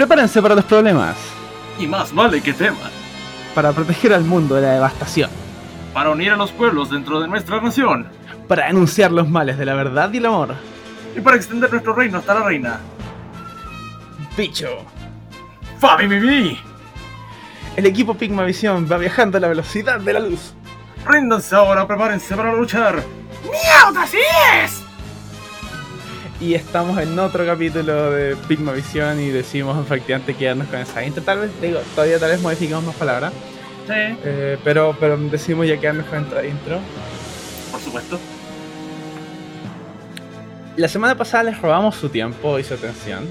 Prepárense para los problemas. Y más vale que teman. Para proteger al mundo de la devastación. Para unir a los pueblos dentro de nuestra nación. Para denunciar los males de la verdad y el amor. Y para extender nuestro reino hasta la reina. Bicho. ¡Fabi Mimi! El equipo Pigmavisión va viajando a la velocidad de la luz. Ríndanse ahora, prepárense para luchar. ¡Miau, así es! Y estamos en otro capítulo de Pigmavisión y decimos efectivamente quedarnos con esa intro. Tal vez, digo, todavía tal vez modificamos más palabras. Sí, eh, pero, pero decimos ya quedarnos con esta intro. por supuesto. La semana pasada les robamos su tiempo y su atención.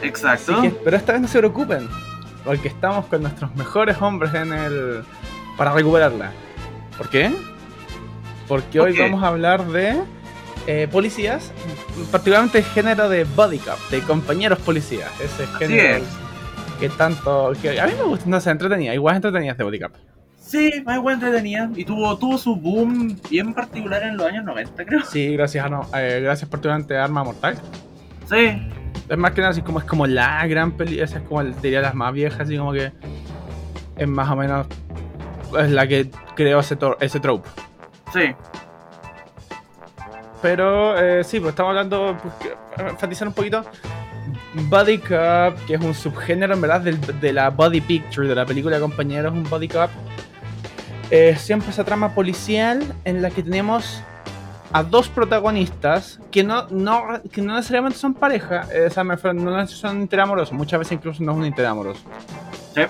Exacto. Que- pero esta vez no se preocupen. Porque estamos con nuestros mejores hombres en el. para recuperarla. ¿Por qué? Porque hoy vamos a hablar de eh, policías, particularmente el género de body cop, de compañeros policías. Ese género es. que tanto. que a mí me gusta, no sé, entretenida, igual es entretenida este body cop. Sí, muy buena entretenida. Y tuvo, tuvo su boom bien particular en los años 90, creo. Sí, gracias a no, eh, gracias particularmente a Arma Mortal. Sí, Es más que nada así como es como la gran peli, esa es como diría las más viejas, así como que es más o menos es la que creó ese, ese trope. sí. Pero eh, sí, pues estamos hablando, pues, para enfatizar un poquito, Body Cop, que es un subgénero en verdad de la body picture, de la película compañeros, un Body Cop. Eh, siempre esa trama policial en la que tenemos a dos protagonistas que no, no, que no necesariamente son pareja, eh, no necesariamente son interamorosos, muchas veces incluso no es un interamoroso. Sí.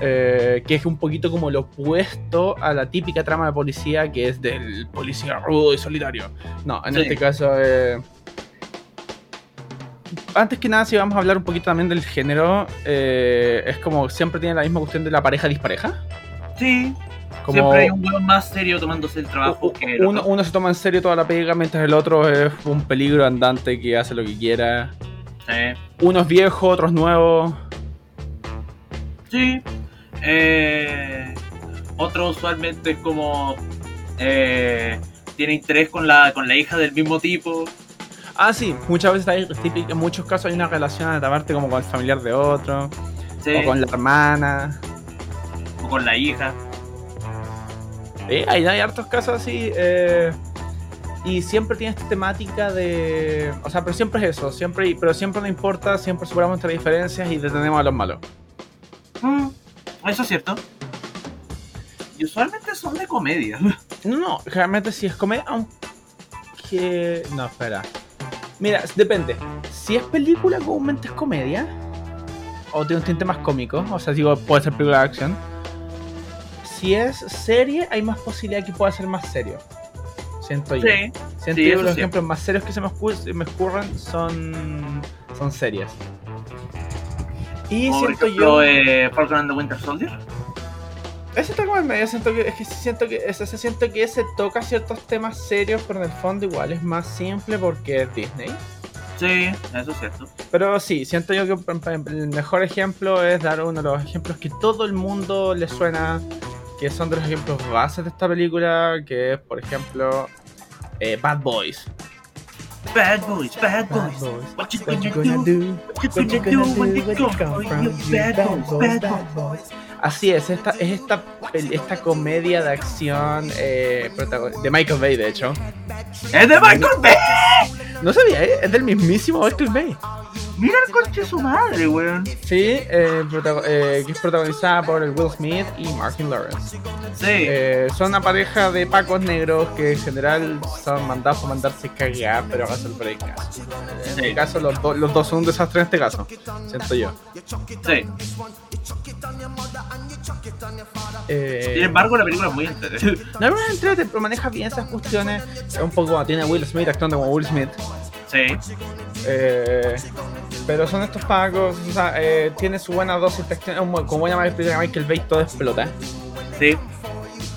Eh, que es un poquito como lo opuesto a la típica trama de policía que es del policía rudo y solitario. No, en Sí. este caso. eh, Antes que nada, si vamos a hablar un poquito también del género, eh, es como siempre tiene la misma cuestión de la pareja dispareja. Sí. Como Siempre hay un weón más serio tomándose el trabajo que el uno, otro. uno se toma en serio toda la pega, mientras el otro es un peligro andante que hace lo que quiera. Sí. Uno es viejo, otro es nuevo. Sí. Eh, otro usualmente es como. eh, tiene interés con la, con la hija del mismo tipo. Ah, sí, muchas veces hay, en muchos casos hay una relación a parte como con el familiar de otro, Sí. o con la hermana. o con la hija. Hay, hay hartos casos así. eh, y siempre tiene esta temática de. O sea, pero siempre es eso. Siempre, pero siempre no importa. Siempre superamos nuestras diferencias y detenemos a los malos. Mm, eso es cierto. Y usualmente son de comedia. No, no, realmente si es comedia. Aunque. No, espera. Mira, depende. Si es película, comúnmente es comedia. O tiene un tinte más cómico. O sea, digo, puede ser película de acción. Si es serie, hay más posibilidad que pueda ser más serio. Siento yo. Sí. Siento Sí, yo los sí. ejemplos más serios que se me ocurren son, son series. Y por siento ejemplo, yo. eh, Falcon and the Winter Soldier. Ese está como en medio, siento que, es que siento que ese, ese siento que ese toca ciertos temas serios, pero en el fondo igual es más simple porque es Disney. Sí, eso es cierto. Pero sí, siento yo que el mejor ejemplo es dar uno de los ejemplos que todo el mundo le suena, que son de los ejemplos bases de esta película, que es por ejemplo eh, Bad Boys. Bad boys, bad boys. What you gonna do? What you gonna do when you come for you? Bad boys, bad boys. Así es, esta, es esta, esta comedia de acción eh, de Michael Bay, de hecho. ¡Es de Michael Bay! No sabía, ¿eh? es del mismísimo Michael Bay. Mira el coche su madre, weón. Sí, eh, eh, que es protagonizada por el Will Smith y Martin Lawrence. Sí. Eh, son una pareja de pacos negros que en general son mandados por mandarse cagar, pero a resolver el caso. En Sí. este caso, los, do- los dos son un desastre en este caso, siento yo. Sí. Eh, Sin embargo, la película es muy entretenida. la verdad, entrete, pero maneja bien esas cuestiones. Es un poco como tiene a Will Smith actuando como Will Smith. Sí. Eh, pero son estos pacos, o sea, eh, tiene su buena dosis Como buena Michael Bay, todo explota. Sí.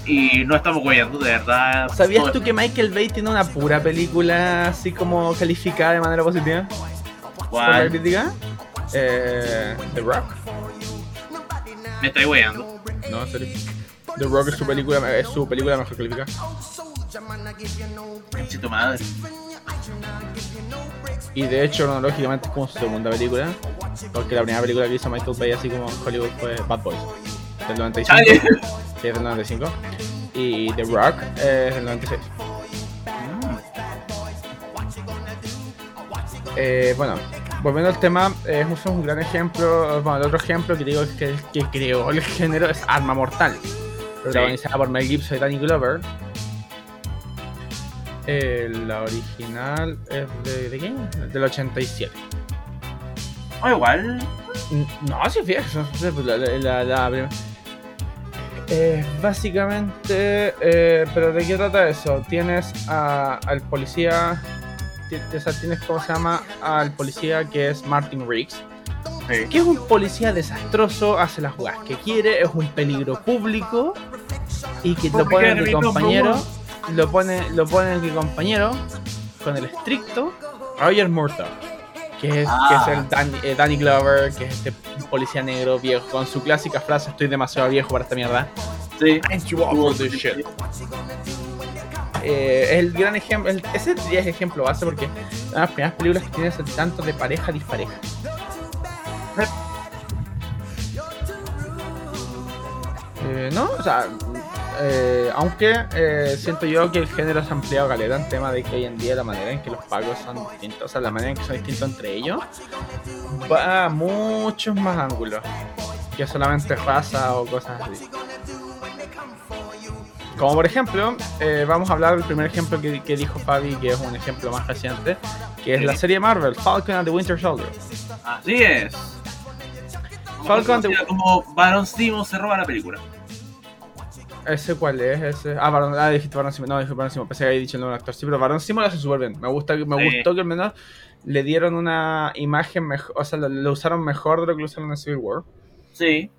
Y no estamos guayando, de verdad. ¿Sabías Todo- tú que Michael Bay tiene una pura película así como calificada de manera positiva? ¿Cuál? crítica? Eh, The Rock. Me estoy guayando. No, en serio. The Rock es su película, es su película mejor calificada. Conchito madre. Y de hecho, cronológicamente es como su segunda película. Porque la primera película que hizo Michael Bay así como en Hollywood fue Bad Boys. Del 95. Chale. Sí, es del 95. Y The Rock es del 96. Eh, bueno, volviendo al tema, eh, es un gran ejemplo. Bueno, el otro ejemplo que digo que, que creó el género es Arma Mortal, protagonizada por Mel Gibson y Danny Glover. Eh, la original es de, ¿de qué? Del 87. O igual. Mm, No, sí, fíjate, la, la, la- la Eh, básicamente, eh, pero ¿de qué trata eso? Tienes a- al policía, tienes, ¿cómo se llama? Al policía que es Martin Riggs, Sí. que es un policía desastroso, hace las jugadas que quiere, es un peligro público y que lo Porque pone quiere de compañero. Lo pone, lo pone de compañero con el estricto Roger Murtaugh, que es, que es Ah. el Dan- eh, Danny Glover, que es este policía negro viejo, con su clásica frase, estoy demasiado viejo para esta mierda. Sí. Ain't you all for this shit. Eh, es el gran ejemplo, el- ese ya es ejemplo base porque es una de las primeras películas que tienes el tanto de pareja dispareja. Eh, no, o sea, eh, aunque eh, siento yo que el género se ha ampliado caleta en tema de que hoy en día la manera en que los pagos son distintos, o sea, la manera en que son distintos entre ellos, va a muchos más ángulos que solamente raza o cosas así. Como por ejemplo, eh, vamos a hablar del primer ejemplo que, que dijo Fabi, que es un ejemplo más reciente, que es la serie Marvel, Falcon and the Winter Soldier. Así es. Falcon de- Conocida como Baron Simo se roba la película. ¿Ese cuál es? Ese... Ah, Baron, ah, dijiste Baron Simo. No, dije Baron Simo. Pensé que había dicho el nombre actor. Sí, pero Baron Simo lo hace súper bien. Me, gusta, me Sí. gustó que al menos le dieron una imagen mejor. O sea, lo, lo usaron mejor de lo que lo usaron en Civil War. Sí.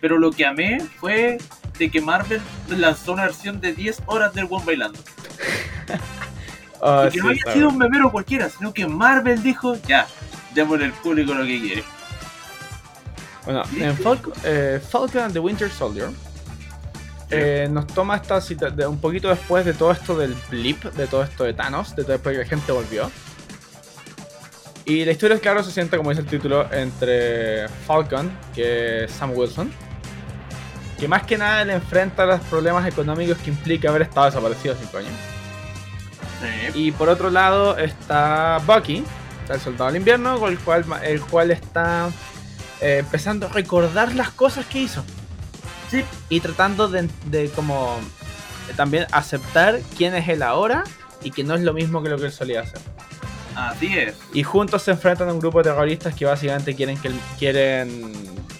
Pero lo que amé fue de que Marvel lanzó una versión de 10 horas del One bailando. Y que sí, no haya está sido un memero cualquiera, sino que Marvel dijo, ya, démosle al público lo que quiere. Bueno, en Falcon, eh, Falcon and the Winter Soldier eh, nos toma esta cita de un poquito después de todo esto del blip, de todo esto de Thanos, de todo después que la gente volvió. Y la historia, claro, se sienta, como dice el título, entre Falcon, que es Sam Wilson, que más que nada le enfrenta los problemas económicos que implica haber estado desaparecido 5 años. Sí. Y por otro lado está Bucky, el soldado del invierno, con el cual, el cual está eh, empezando a recordar las cosas que hizo. Sí. Y tratando de, de como de también aceptar quién es él ahora y que no es lo mismo que lo que él solía hacer. Así es. Y juntos se enfrentan a un grupo de terroristas que básicamente quieren que el, quieren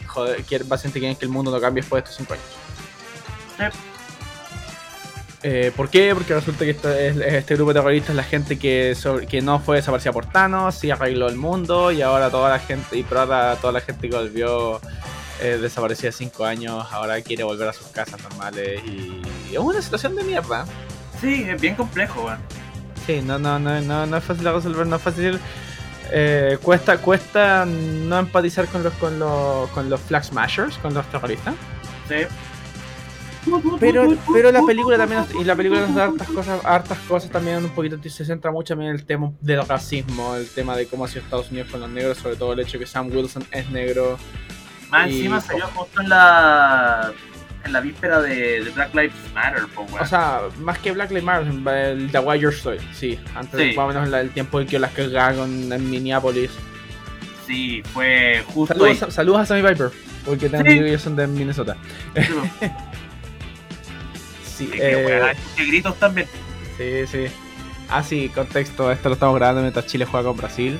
joder, quieren, básicamente quieren que el mundo no cambie después de estos 5 años. Sí. Eh, ¿Por qué? Porque resulta que este grupo de terroristas es la gente que, sobre- que no fue desaparecida por Thanos y arregló el mundo y ahora toda la gente, y pero ahora toda la gente que volvió eh, desaparecida 5 años ahora quiere volver a sus casas normales y, y es una situación de mierda. Sí, es bien complejo, weón. Sí, no, no, no, no, no es fácil de resolver, no es fácil. eh, cuesta, cuesta no empatizar con los, con los, con los flag smashers, con los terroristas. Sí. Pero, pero la película también nos- y la película nos da hartas cosas, hartas cosas también un poquito se centra mucho también en el tema del racismo, el tema de cómo ha sido Estados Unidos con los negros, sobre todo el hecho de que Sam Wilson es negro. Más Y- encima salió justo en la en la víspera de, de Black Lives Matter. O sea, más que Black Lives Matter, el The Why You're Story, sí, antes Sí. más o menos el tiempo en que las cagaron en Minneapolis. sí, fue justo Saludos, a- saludos a Sammy Piper, porque también ellos son de Minnesota. Sí. Sí, que, eh, gritos también. Sí, sí. Ah, sí, contexto. Esto lo estamos grabando mientras Chile juega con Brasil.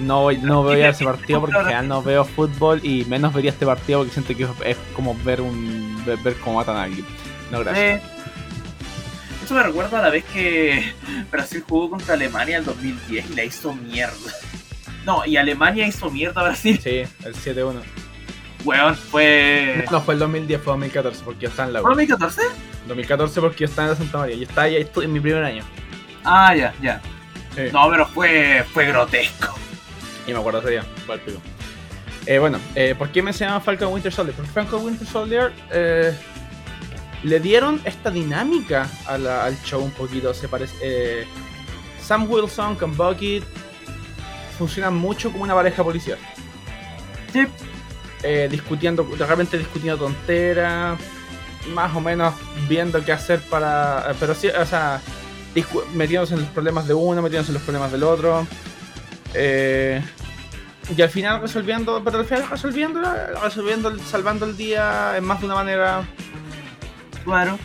No, voy- no voy a ese partido porque en general no veo fútbol y menos vería este partido porque siento que es como ver un ver, ver cómo matan a alguien. No, gracias. Eh, eso me recuerda a la vez que Brasil jugó contra Alemania en el 2010 y la hizo mierda. No, y Alemania hizo mierda a Brasil. Sí, el 7-1. Weón, fue. No, fue el 2010, fue 2014 porque yo estaba en la U. ¿Fue 2014? 2014 porque yo estaba en la Santa María. Yo estaba estu- en mi primer año. Ah, ya, ya. Sí. No, pero fue, fue grotesco. Y me acuerdo ese día. Eh, bueno, eh, ¿por qué me se llama Falcon Winter Soldier? Porque Falcon Winter Soldier eh, le dieron esta dinámica a la- al show un poquito. Se parece. eh, Sam Wilson con Bucky funcionan mucho como una pareja policial. Sí. Eh, discutiendo, de repente discutiendo tonteras, más o menos viendo qué hacer para. Pero sí, o sea, metiéndose en los problemas de uno, metiéndose en los problemas del otro. Eh, y al final resolviendo, pero al final resolviendo, resolviendo, salvando el día en más de una manera. Claro.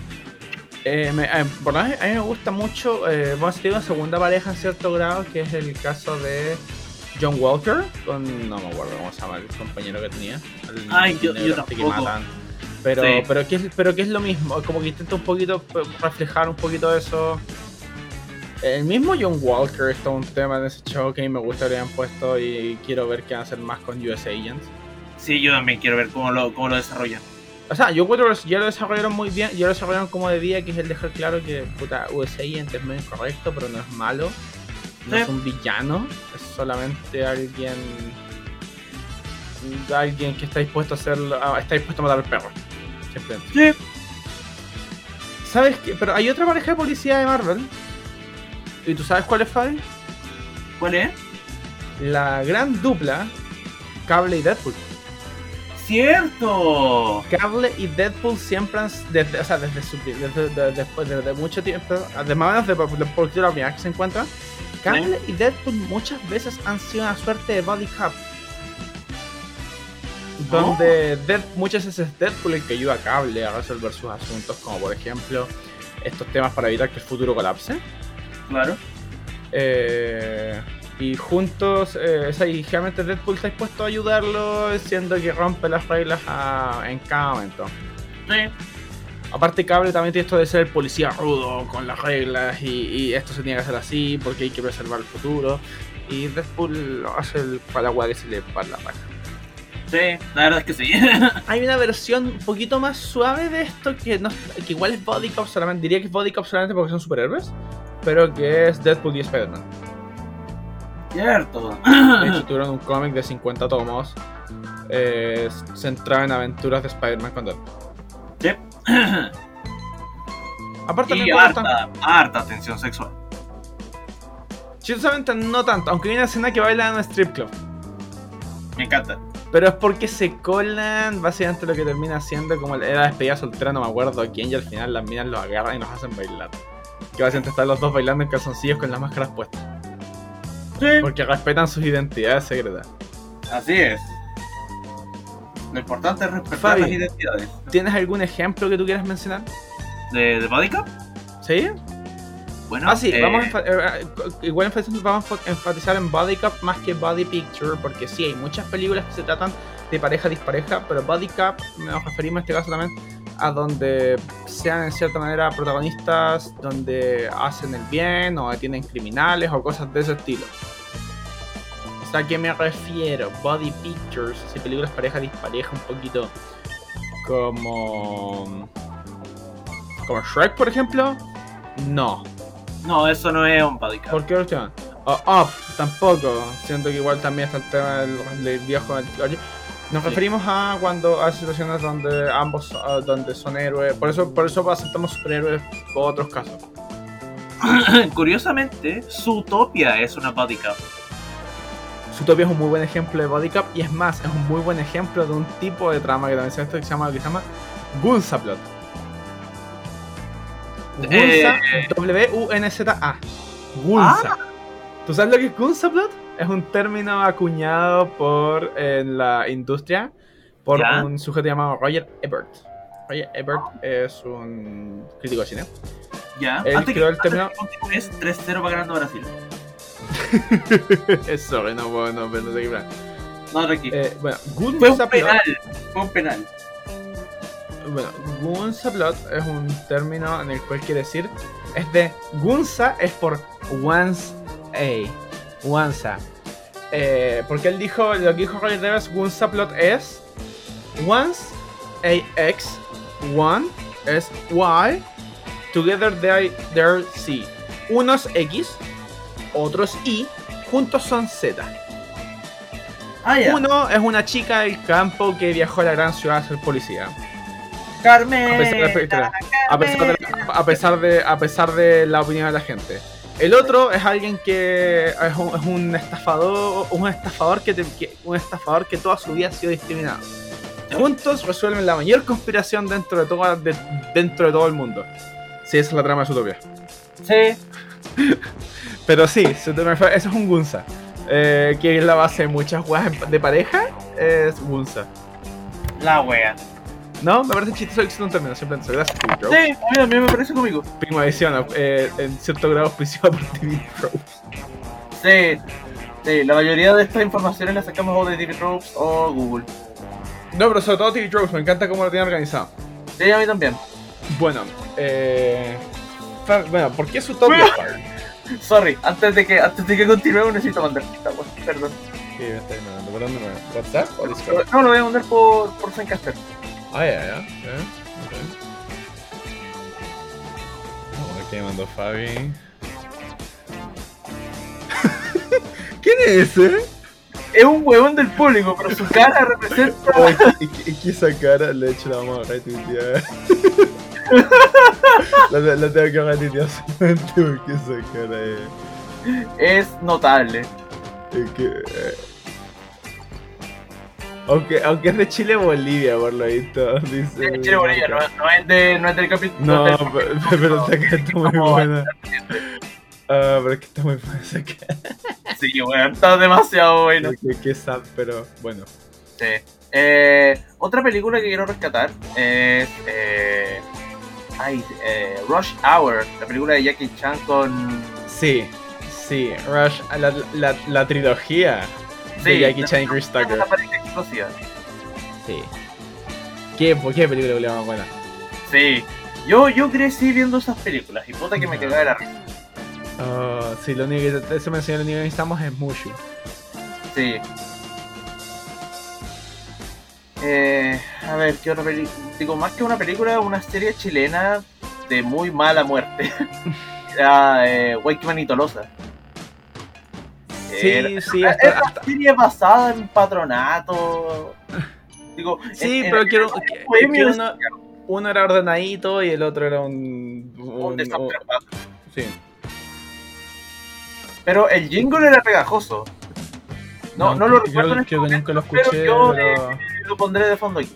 Eh, me- eh, por lo menos a mí me gusta mucho, eh, vamos a tener una segunda pareja en cierto grado, que es el caso de John Walker, con, no me acuerdo cómo se llama el compañero que tenía. el Ay, yo- yo este que tampoco. matan. Pero, Sí. pero, que es, pero que es lo mismo, como que intenta un poquito p- reflejar un poquito eso. El mismo John Walker es todo un tema en ese show que a mí me gusta que hayan puesto y quiero ver qué hacer más con US Agents. Sí, yo también quiero ver cómo lo, cómo lo desarrollan. O sea, yo encuentro que ya lo desarrollaron muy bien, ya lo desarrollaron como debía, que es el dejar claro que puta, US Agent es medio incorrecto, pero no es malo, no Sí. es un villano, es solamente alguien alguien que está dispuesto a hacer está dispuesto a matar al perro. Simplemente. Sí. ¿Sabes qué? Pero hay otra pareja de policía de Marvel. ¿Y tú sabes cuál es, Fabi? ¿Cuál es? La gran dupla Cable y Deadpool. ¡Cierto! Cable y Deadpool siempre han, desde, o sea, desde, su, desde, de- después de, de mucho tiempo, de más o menos de, la primera que se encuentran, Cable y Deadpool muchas veces han sido una suerte de body cup. Donde Dead- muchas veces es Deadpool el que ayuda a Cable a resolver sus asuntos, como por ejemplo estos temas para evitar que el futuro colapse. Claro. Eh, y juntos, eh, o sea, y generalmente Deadpool está dispuesto a ayudarlo, siendo que rompe las reglas a- en cada momento. Sí. Aparte, Cable también tiene esto de ser el policía rudo con las reglas y, y esto se tiene que hacer así porque hay que preservar el futuro. Y Deadpool hace el palagua que se le para la raja. Sí, la verdad es que sí. Hay una versión un poquito más suave de esto que, no, que igual es Body Cop solamente. Diría que es Body Cop solamente porque son superhéroes, pero que es Deadpool y Spider-Man. Cierto. De hecho, tuvieron un cómic de 50 tomos eh, centrado en aventuras de Spider-Man con Deadpool. Sí. Aparte, y harta, harta tensión sexual. Chistosamente no tanto, aunque hay una escena que baila en un strip club. Me encanta. Pero es porque se colan básicamente lo que termina siendo como era la despedida soltera, no me acuerdo quién, y al final las minas los agarran y los hacen bailar. Que básicamente están los dos bailando en calzoncillos con las máscaras puestas. Sí. Porque respetan sus identidades secretas. Así es. Lo importante es respetar Fabi. las identidades. ¿Tienes algún ejemplo que tú quieras mencionar? ¿De, de Body Cup? ¿Sí? Bueno, ah, sí, eh, vamos a eh, eh, igual vamos a enfatizar en Body Cup más que Body Picture, porque sí, hay muchas películas que se tratan de pareja dispareja, pero Body Cup nos referimos en este caso también a donde sean en cierta manera protagonistas, donde hacen el bien o detienen criminales o cosas de ese estilo. O sea, ¿a qué me refiero? Body Pictures, si películas pareja dispareja un poquito como... Como Shrek, por ejemplo, no. No, eso no es un Body Cup. ¿Por qué cuestión? O Up, tampoco. Siento que igual también está el tema del, del viejo. del- Nos Sí. referimos a cuando a situaciones donde ambos ah, donde son héroes. Por eso, por eso aceptamos superhéroes por otros casos. Curiosamente, Zootopia es una Body Cup. Zootopia es un muy buen ejemplo de body cup y es más, es un muy buen ejemplo de un tipo de trama que también se esto que se llama, que se llama Gunza Plot. Gunza, Eh. W-U-N-Z-A. Gunza. ¿Tú sabes lo que es Gunza Plot? Es un término acuñado por en la industria por Ya. un sujeto llamado Roger Ebert. Roger Ebert es un crítico de cine. Ya. Él antes que, creó el antes término- que continúes, 3-0 va ganando Brasil. Eso, no puedo, no, no sé qué plan. No, tranqui. Eh, bueno, Fue un Gunza Plot. penal. Fue un penal. Bueno, Gunza Plot es un término en el cual quiere decir. Es de. Gunza es por once a. Once. Eh, porque él dijo. Lo que dijo Roger Davis, Gunza Plot es. Once a x. One es y. Together they, they're c. Unos x. Otros y. Juntos son z. Ah. Uno es una chica del campo que viajó a la gran ciudad a ser policía. Carmen. A pesar de- espera, a pesar de, a pesar de a pesar de la opinión de la gente. El otro es alguien que es un, es un estafador, un estafador que, te- que- un estafador que toda su vida ha sido discriminado. Juntos resuelven la mayor conspiración dentro de todo, de- dentro de todo el mundo. Sí, esa es la trama de Zootopia. Sí. Pero sí, eso es un Gunza. Eh, que es la base de muchas weas de pareja. Es Gunza. La wea. No, me parece chistoso que existe un término, simplemente gracias, TV Pro. Sí, a mí también me parece conmigo. Primo edición, eh, en cierto grado auspiciado por TV Pro. Sí. Sí, la mayoría de estas informaciones las sacamos o de TV Tropes o Google. No, pero sobre todo TV Tropes, me encanta cómo lo tienen organizado. Sí, a mí también. Bueno, eh. Bueno, ¿por qué Zootopia Farm? Sorry, antes de que antes de que continuemos necesito mandar esta. Perdón. Sí, me está mandando. ¿Por dónde me ¿WhatsApp o Discord? No, lo voy a mandar por, por Zencaster. Ah, ya, ya. ya, ok. Oh, ¿Qué mandó Fabi? ¿Quién es ese? Es un huevón del público, pero su cara representa. Oh, es, que, es que- es que esa cara, de hecho, la vamos a retuitear. la, la tengo que retuitear solamente porque esa cara es. es notable. Es que. eh, Aunque, aunque es de Chile Bolivia, por lo visto. Dice. Sí, Chile Bolivia, no, no es de, no es del capítulo. No, pero, está muy buena. Ah, pero es que está muy buena esa. Sí, weón, está demasiado bueno. Que, que sad, pero bueno. Sí. Eh, otra película que quiero rescatar es. Eh, ay, eh, Rush Hour, la película de Jackie Chan con. Sí, sí, Rush, la, la, la trilogía de Jackie Chan y Chris Tucker. Explosiva. Sí. ¿Qué, qué película que más buena? Sí. Yo, yo crecí viendo esas películas y puta que me Ya. cagaba de la risa. Sí, lo único que, eso me enseñó lo único que necesitamos es Mushu. Sí. Eh, a ver, ¿qué otra película? Digo, más que una película, una serie chilena de muy mala muerte. Era eh, Wakeman y Tolosa. Sí, sí, hasta, una hasta- serie basada en patronato. Digo, sí, en- pero en- quiero, uno, uno era ordenadito y el otro era un... un un- desastre. sí. Pero el jingle era pegajoso. No, no, lo creo- recuerdo en este Creo que nunca lo pero escuché, yo, pero... Lo pondré de fondo aquí.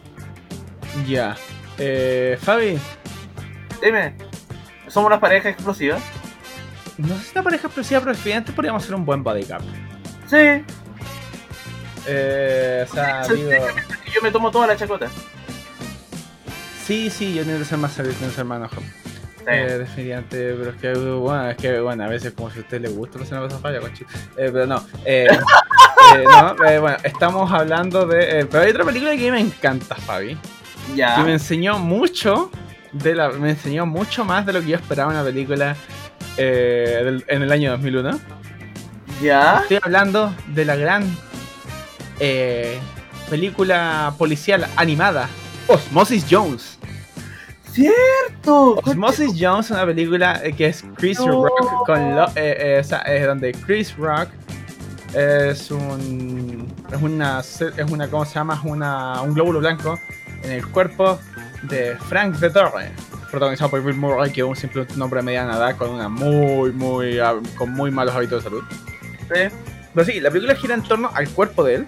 Ya. Eh, Fabi, Dime, ¿somos una pareja explosiva? No sé si esta pareja explosiva, pero definitivamente podríamos hacer un buen body cap. Sí, Eh, o sea, digo... yo me tomo toda la chacota. Sí, sí, yo necesito ser más serio, necesito ser más enojado. Eh, definitivamente, pero es que, bueno, es que, bueno, a veces como si a usted le gusta la escena de falla, conchi. Eh, pero no, eh, eh, no, eh, bueno, estamos hablando de... eh, pero hay otra película que a mí me encanta, Fabi, ya. que me enseñó mucho, de la, me enseñó mucho más de lo que yo esperaba en una película eh, del- en el año 2001. Ya. Estoy hablando de la gran eh, película policial animada, Osmosis Jones. Cierto. Osmosis Jones es una película eh, que es Chris No. Rock con lo, eh, eh, o sea, es donde Chris Rock es un es una es una cómo se llama es una un glóbulo blanco en el cuerpo de Frank de Torre protagonizado por Bill Murray que es un simple nombre de mediana edad con una muy muy ah, con muy malos hábitos de salud pero sí, la película gira en torno al cuerpo de él,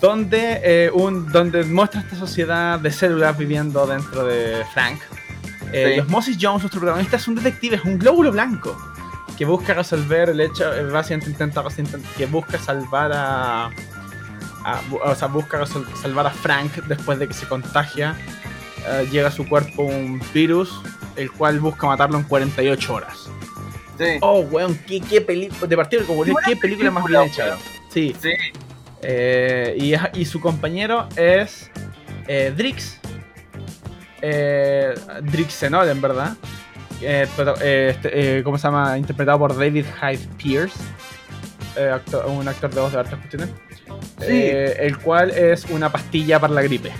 donde, eh, un, donde muestra esta sociedad de células viviendo dentro de Frank. Eh, Sí. y Osmosis Jones, nuestro protagonista, es un detective, es un glóbulo blanco que busca resolver el hecho, eh, básicamente intenta, intent- que busca salvar a, o sea, busca salvar a Frank después de que se contagia. Eh, llega a su cuerpo un virus, el cual busca matarlo en 48 horas. Sí. Oh, weón, qué, qué película. De partida, como Qué película más bien hecha. Sí. Sí. Eh, y, su compañero es eh, Drix. Eh, Drix Zenol, en verdad. Eh, pero, este, ¿Cómo se llama? Interpretado por David Hyde Pierce. actor- un actor de voz de hartas cuestiones. Sí. El cual es una pastilla para la gripe.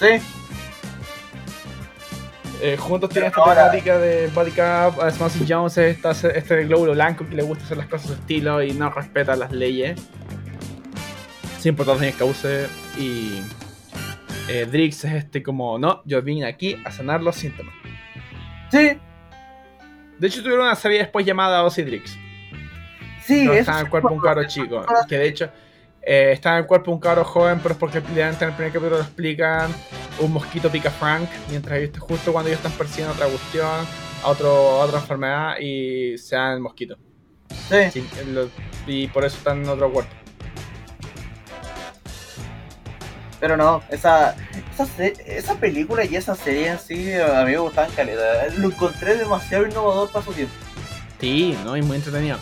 Sí. Eh, juntos tienen esta ahora- temática de body cap, Smoky Jones es esta- este glóbulo blanco que le gusta hacer las cosas a su estilo y no respeta las leyes. Sin que cause. Y eh, Drix es este como, no, yo vine aquí a sanar los síntomas. Sí. De hecho, tuvieron una serie después llamada Osidrix. Sí, No eso está en cuerpo un acuerdo. chico. Que de hecho, eh, está en el cuerpo de un cabro joven, pero es porque literalmente en el primer capítulo lo explican. Un mosquito pica a Frank, mientras justo cuando ellos están persiguiendo otra cuestión, a, otro, a otra enfermedad, y se dan el mosquito. Sí, Sí, lo- y por eso están en otro cuerpo. pero no, esa, esa, esa película y esa serie en sí a mí me gustaban calidad. Lo encontré demasiado innovador para su tiempo. Sí, ¿no? Y muy entretenido.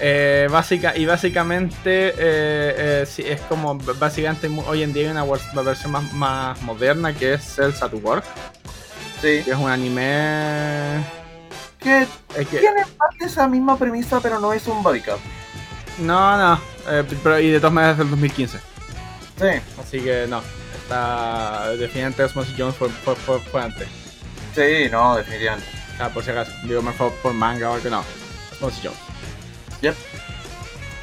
Eh, básica, y básicamente eh, eh, es como básicamente hoy en día hay una versión más, más moderna que es Cells at Work, Sí. que es un anime Que eh, que- tiene en parte esa misma premisa, pero no es un body cup. no, no, eh, pero y de todas maneras es del 2015, Sí, así que no, está definitivamente Osmosis Jones fue, fue, fue- fue antes, sí, no, definitivamente. ah, por si acaso, digo mejor por manga o que no, Osmosis Jones. Yep.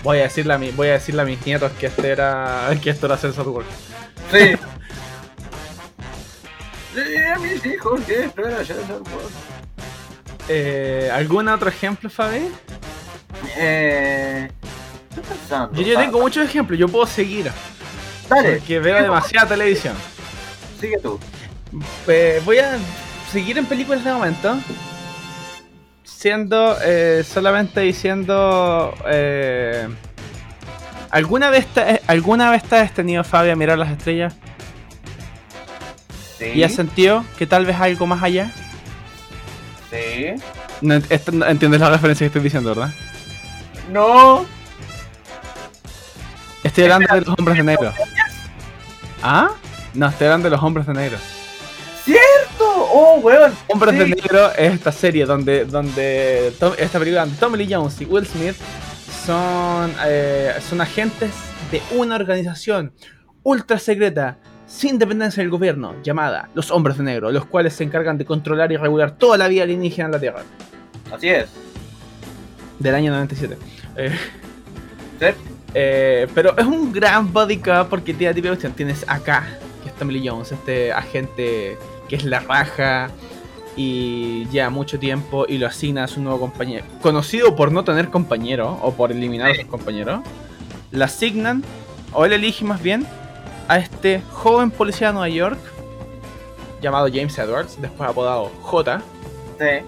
Voy a decirle a mi, voy a decirle a mis nietos que este era que esto era at Work. Sí. A mis hijos que esto era World. Eh, ¿Algún otro ejemplo, Fabi? Eh. Estoy pensando. Yo, yo tengo muchos ejemplos, yo puedo seguir. Dale, Porque veo demasiada televisión. sigue tú. Eh, voy a seguir en películas de momento. Siendo eh, solamente diciendo. eh, ¿Alguna vez, te, ¿Alguna vez te has tenido, Fabi, a mirar las estrellas? Sí. ¿Y has sentido que tal vez hay algo más allá? Sí. No, no entiendes la referencia que estoy diciendo, ¿verdad? No. Estoy hablando de los hombres de negro. ¿Ah? No, estoy hablando de los hombres de negro. ¡Oh, weón! Hombres de. Negro es esta serie donde, donde Tom- esta película donde Tommy Lee Jones y Will Smith son, eh, son agentes de una organización ultra secreta sin dependencia del gobierno llamada los Hombres de Negro, los cuales se encargan de controlar y regular toda la vida alienígena en la Tierra Así es. del año 97. Eh, Sí. eh, pero es un gran body cup porque tiene tipo de cuestión. Tienes acá, que es Tommy Lee Jones, este agente que es la raja y lleva mucho tiempo y lo asigna a su nuevo compañero. Conocido por no tener compañero o por eliminar a sus compañeros, le asignan, o él elige más bien, a este joven policía de Nueva York llamado James Edwards, después apodado J Sí.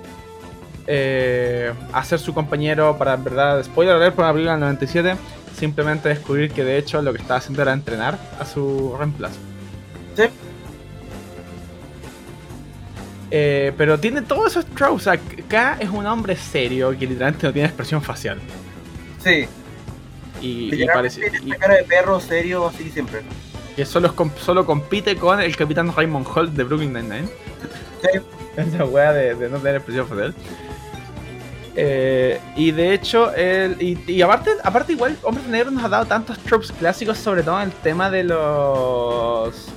eh, a ser su compañero para, en verdad, spoiler alert por la película del 97, simplemente descubrir que de hecho lo que estaba haciendo era entrenar a su reemplazo. Sí. Eh, pero tiene todos esos tropes. O sea, K es un hombre serio que literalmente no tiene expresión facial. Sí. Y, y parece y- cara de perro serio así siempre. que solo, solo compite con el capitán Raymond Holt de Brooklyn Nine-Nine. Sí. Esa wea de, de no tener expresión facial. Eh, y de hecho, el, y, y aparte, aparte igual, Hombres Negros nos ha dado tantos tropes clásicos, sobre todo en el tema de los...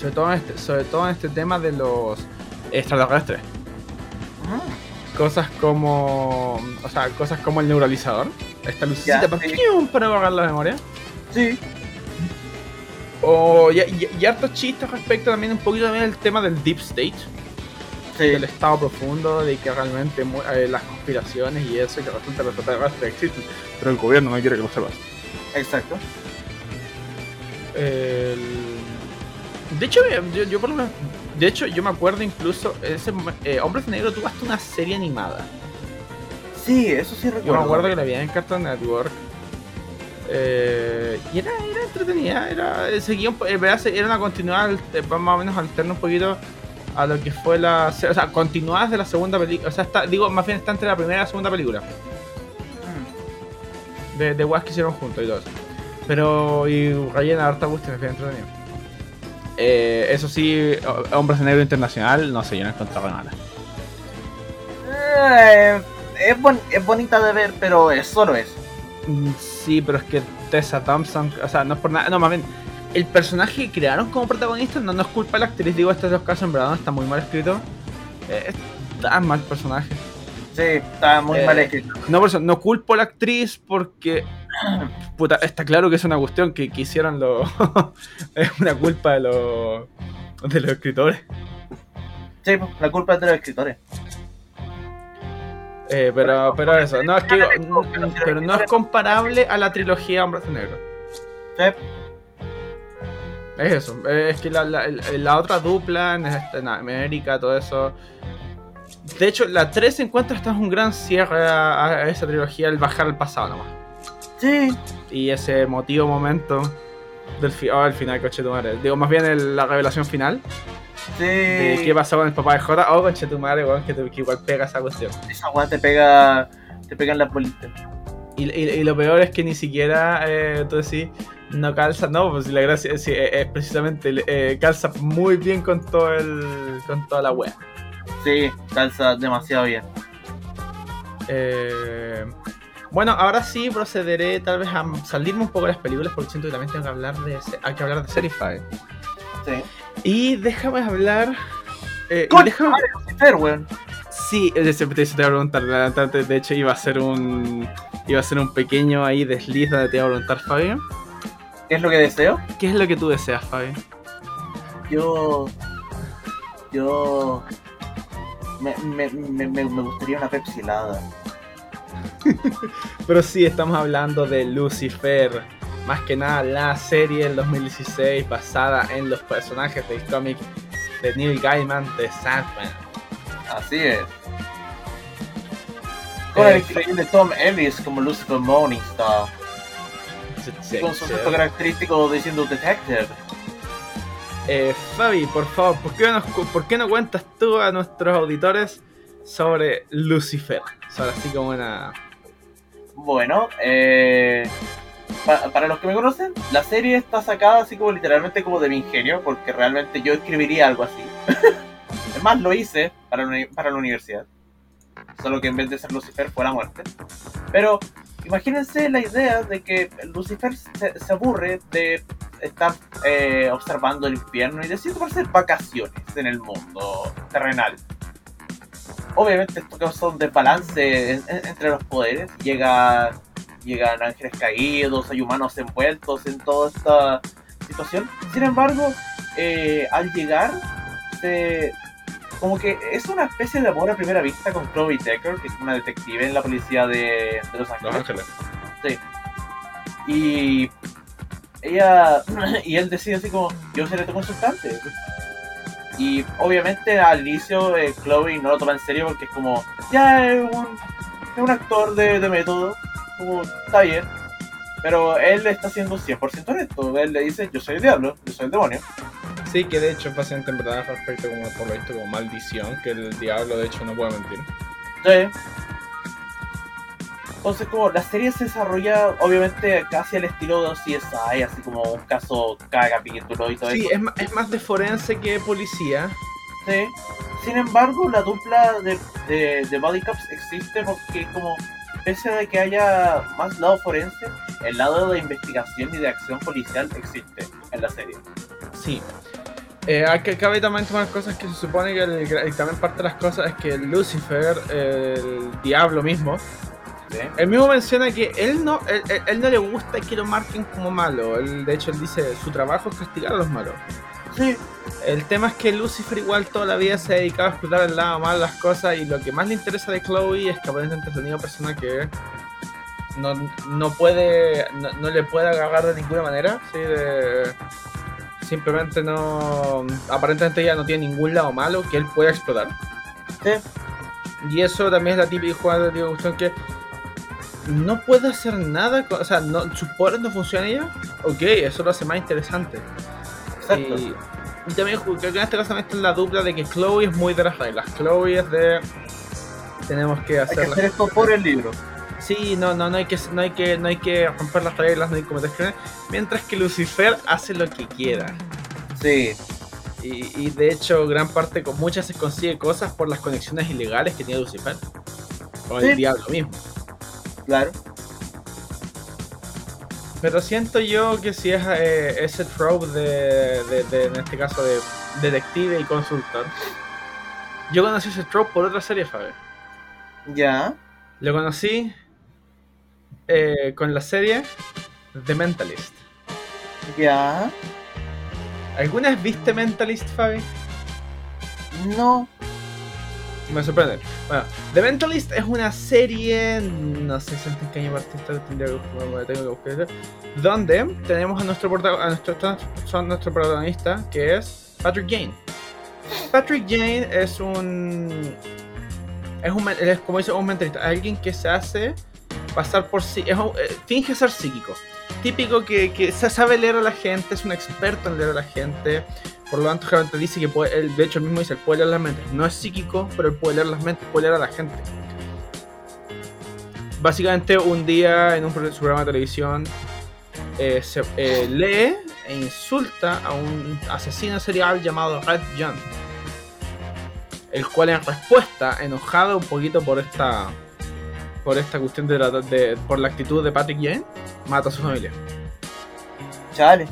Sobre todo en este, sobre todo en este tema de los extraterrestres. Cosas como... O sea, cosas como el neuralizador. Esta lucecita para, sí. para borrar la memoria. Sí. O, y, y- y hartos chistes respecto también un poquito también al tema del deep state. Sí. del estado profundo, de que realmente eh, las conspiraciones y eso, y que resulta que los extraterrestres existen, pero el gobierno no quiere que lo sepas. Exacto. El- De hecho, eh, yo, yo por lo menos- de hecho, yo me acuerdo incluso, ese eh, Hombres de Negro tuvo hasta una serie animada. Sí, eso sí Yo recuerdo. me acuerdo que la vi en Cartoon Network. Eh, y era, era entretenida, era, eh, seguía eh, era una continuidad más o menos alterna un poquito a lo que fue la. O sea, continuadas de la segunda película. O sea, está, digo, más bien está entre la primera y la segunda película. Mm. De, de weas que hicieron juntos y todo eso. Pero. Y rellena harta cuestiones, bien entretenido. Eh, eso sí, Hombres de Negro Internacional, no sé, yo no encontraba nada. Eh, es, bon- es bonita de ver, pero es solo eso. Mm, Sí, pero es que Tessa Thompson, o sea, no es por nada, no, más bien, el personaje que crearon como protagonista no, no es culpa de la actriz, digo, estos dos casos en verdad no está muy mal escrito. Eh, es tan mal personaje. Sí, está muy Eh, mal escrito. No, por eso, no culpo a la actriz porque, puta, está claro que es una cuestión que, que hicieron los... es una culpa de los, de los escritores. Sí, la culpa es de los escritores. Eh, pero, pero eso, no es que, pero no es comparable a la trilogía Hombres de Negro. Sí. Es eso, es que la, la- la otra dupla en, este- en América, todo eso. De hecho, la 3 encuentra hasta un gran cierre a, a esa trilogía el bajar al pasado nomás. Sí. Y ese emotivo momento del fi- oh, el final, coche tu madre. Digo, más bien el- la revelación final Sí. de qué pasó con el papá de Jota. Oh, conche tu madre, weón, que, te- que igual pega esa cuestión. Esa weá te pega. Te pegan las bolitas. Y, y- y lo peor es que ni siquiera eh, tú decís, no calza, no, pues la gracia es, es precisamente eh, calza muy bien con todo el. con toda la wea. Sí, calza demasiado bien. Eh, bueno, ahora sí procederé tal vez a salirme un poco de las películas porque siento que también tengo que hablar de hay que hablar de Serify. Sí. Y déjame hablar. eh, y ¡Coño, déjame- Lucifer, weón! Sí, eh, se te, iba a preguntar, adelante, de hecho iba a ser un iba a ser un pequeño ahí desliz donde te iba a preguntar, Fabio. ¿Qué es lo que deseo? ¿Qué es lo que tú deseas, Fabio? Yo. Yo. Me, me, me, me me gustaría una Pepsi helada. Pero sí, estamos hablando de Lucifer. Más que nada la serie del 2016 basada en los personajes del cómic de Neil Gaiman de Sandman. Así es. Con el Eh, increíble Tom Ellis como Lucifer Morningstar. Con su acento característico diciendo Detective. Eh, Fabi, por favor, ¿por qué, nos ¿por qué no cuentas tú a nuestros auditores sobre Lucifer? Sobre así como una... Bueno, eh, pa- para los que me conocen, la serie está sacada así como literalmente como de mi ingenio, porque realmente yo escribiría algo así. es más, lo hice para la, universidad. Solo que en vez de ser Lucifer fue la muerte. Pero imagínense la idea de que Lucifer se, se aburre de estar eh, observando el infierno y decide tomarse vacaciones en el mundo terrenal. Obviamente esto causa un desbalance en- en- entre los poderes. Llega, llegan ángeles caídos, hay humanos envueltos en toda esta situación. Sin embargo, eh, al llegar, se- como que es una especie de amor a primera vista con Chloe Decker, que es una detective en la policía de, de Los Ángeles. Los Ángeles. Y ella y él decide así como, yo seré tu consultante. Y obviamente al inicio eh, Chloe no lo toma en serio porque es como, ya es un, es un actor de, de método, como, está bien. Pero él está siendo 100% honesto. Él le dice, yo soy el diablo, yo soy el demonio. Sí, que de hecho es bastante verdad respecto como por lo visto como maldición, que el diablo de hecho no puede mentir. Sí. Entonces, como la serie se desarrolla, obviamente, casi al estilo de CSI, así como un caso cada capítulo y todo Sí, eso. es, ma- es más de forense que policía. Sí. Sin embargo, la dupla de, de, de Body Cops existe porque, como, pese a que haya más lado forense, el lado de investigación y de acción policial existe en la serie. Sí. Eh, cabe también tomar cosas que se supone que el, también parte de las cosas es que Lucifer, el diablo mismo, ¿sí? él mismo menciona que él no, él, él- él no le gusta que lo marquen como malo. Él, de hecho, él dice su trabajo es castigar a los malos. Sí, El tema es que Lucifer igual toda la vida se ha dedicado a explotar el lado malo las cosas y lo que más le interesa de Chloe es que aparentemente ha tenido persona que no, no puede, no, no le puede agarrar de ninguna manera, ¿sí? De- simplemente no, aparentemente ella no tiene ningún lado malo que él pueda explotar. sí. Y eso también es la típica jugada de cuestión que no puede hacer nada, con- o sea, no, sus poderes no funcionan ella, ok, eso lo hace más interesante. Exacto. Y, y también creo que en este caso también está la dupla de que Chloe es muy de las reglas. Chloe es de. Tenemos que Hay que hacer. hacer esto por el libro. Sí, no, no, no hay que, no hay que, no hay que romper las reglas, no hay que cometer crímenes. Mientras que Lucifer hace lo que quiera. Sí, Y, y de hecho, gran parte, con muchas se consigue cosas por las conexiones ilegales que tiene Lucifer. Con el Sí. diablo mismo. Claro. Pero siento yo que si es eh, ese trope de, de- de, en este caso, de detective y consultor. Yo conocí ese trope por otra serie, Fabi. Ya, Lo conocí eh, con la serie The Mentalist. ya. ¿Alguna vez viste Mentalist, Fabi? No, Me sorprende. Bueno, The Mentalist es una serie, no sé si en qué año partiste, tendría que tengo que buscar, donde tenemos a nuestro, a nuestro, son nuestro protagonista, que es Patrick Jane. Patrick Jane es un, es un, es como dice un mentalista, alguien que se hace pasar por sí, es un- eh, finge ser psíquico. Típico que, que sabe leer a la gente, es un experto en leer a la gente, por lo tanto, realmente dice que puede, de hecho, él mismo dice, él puede leer las mentes. No es psíquico, pero él puede leer las mentes, puede leer a la gente. Básicamente, un día en un programa de televisión, eh, eh, lee e insulta a un asesino serial llamado Red John. El cual, en respuesta, enojado un poquito por esta por esta cuestión de, la, por la actitud de Patrick Jane, mata a su familia. Chale.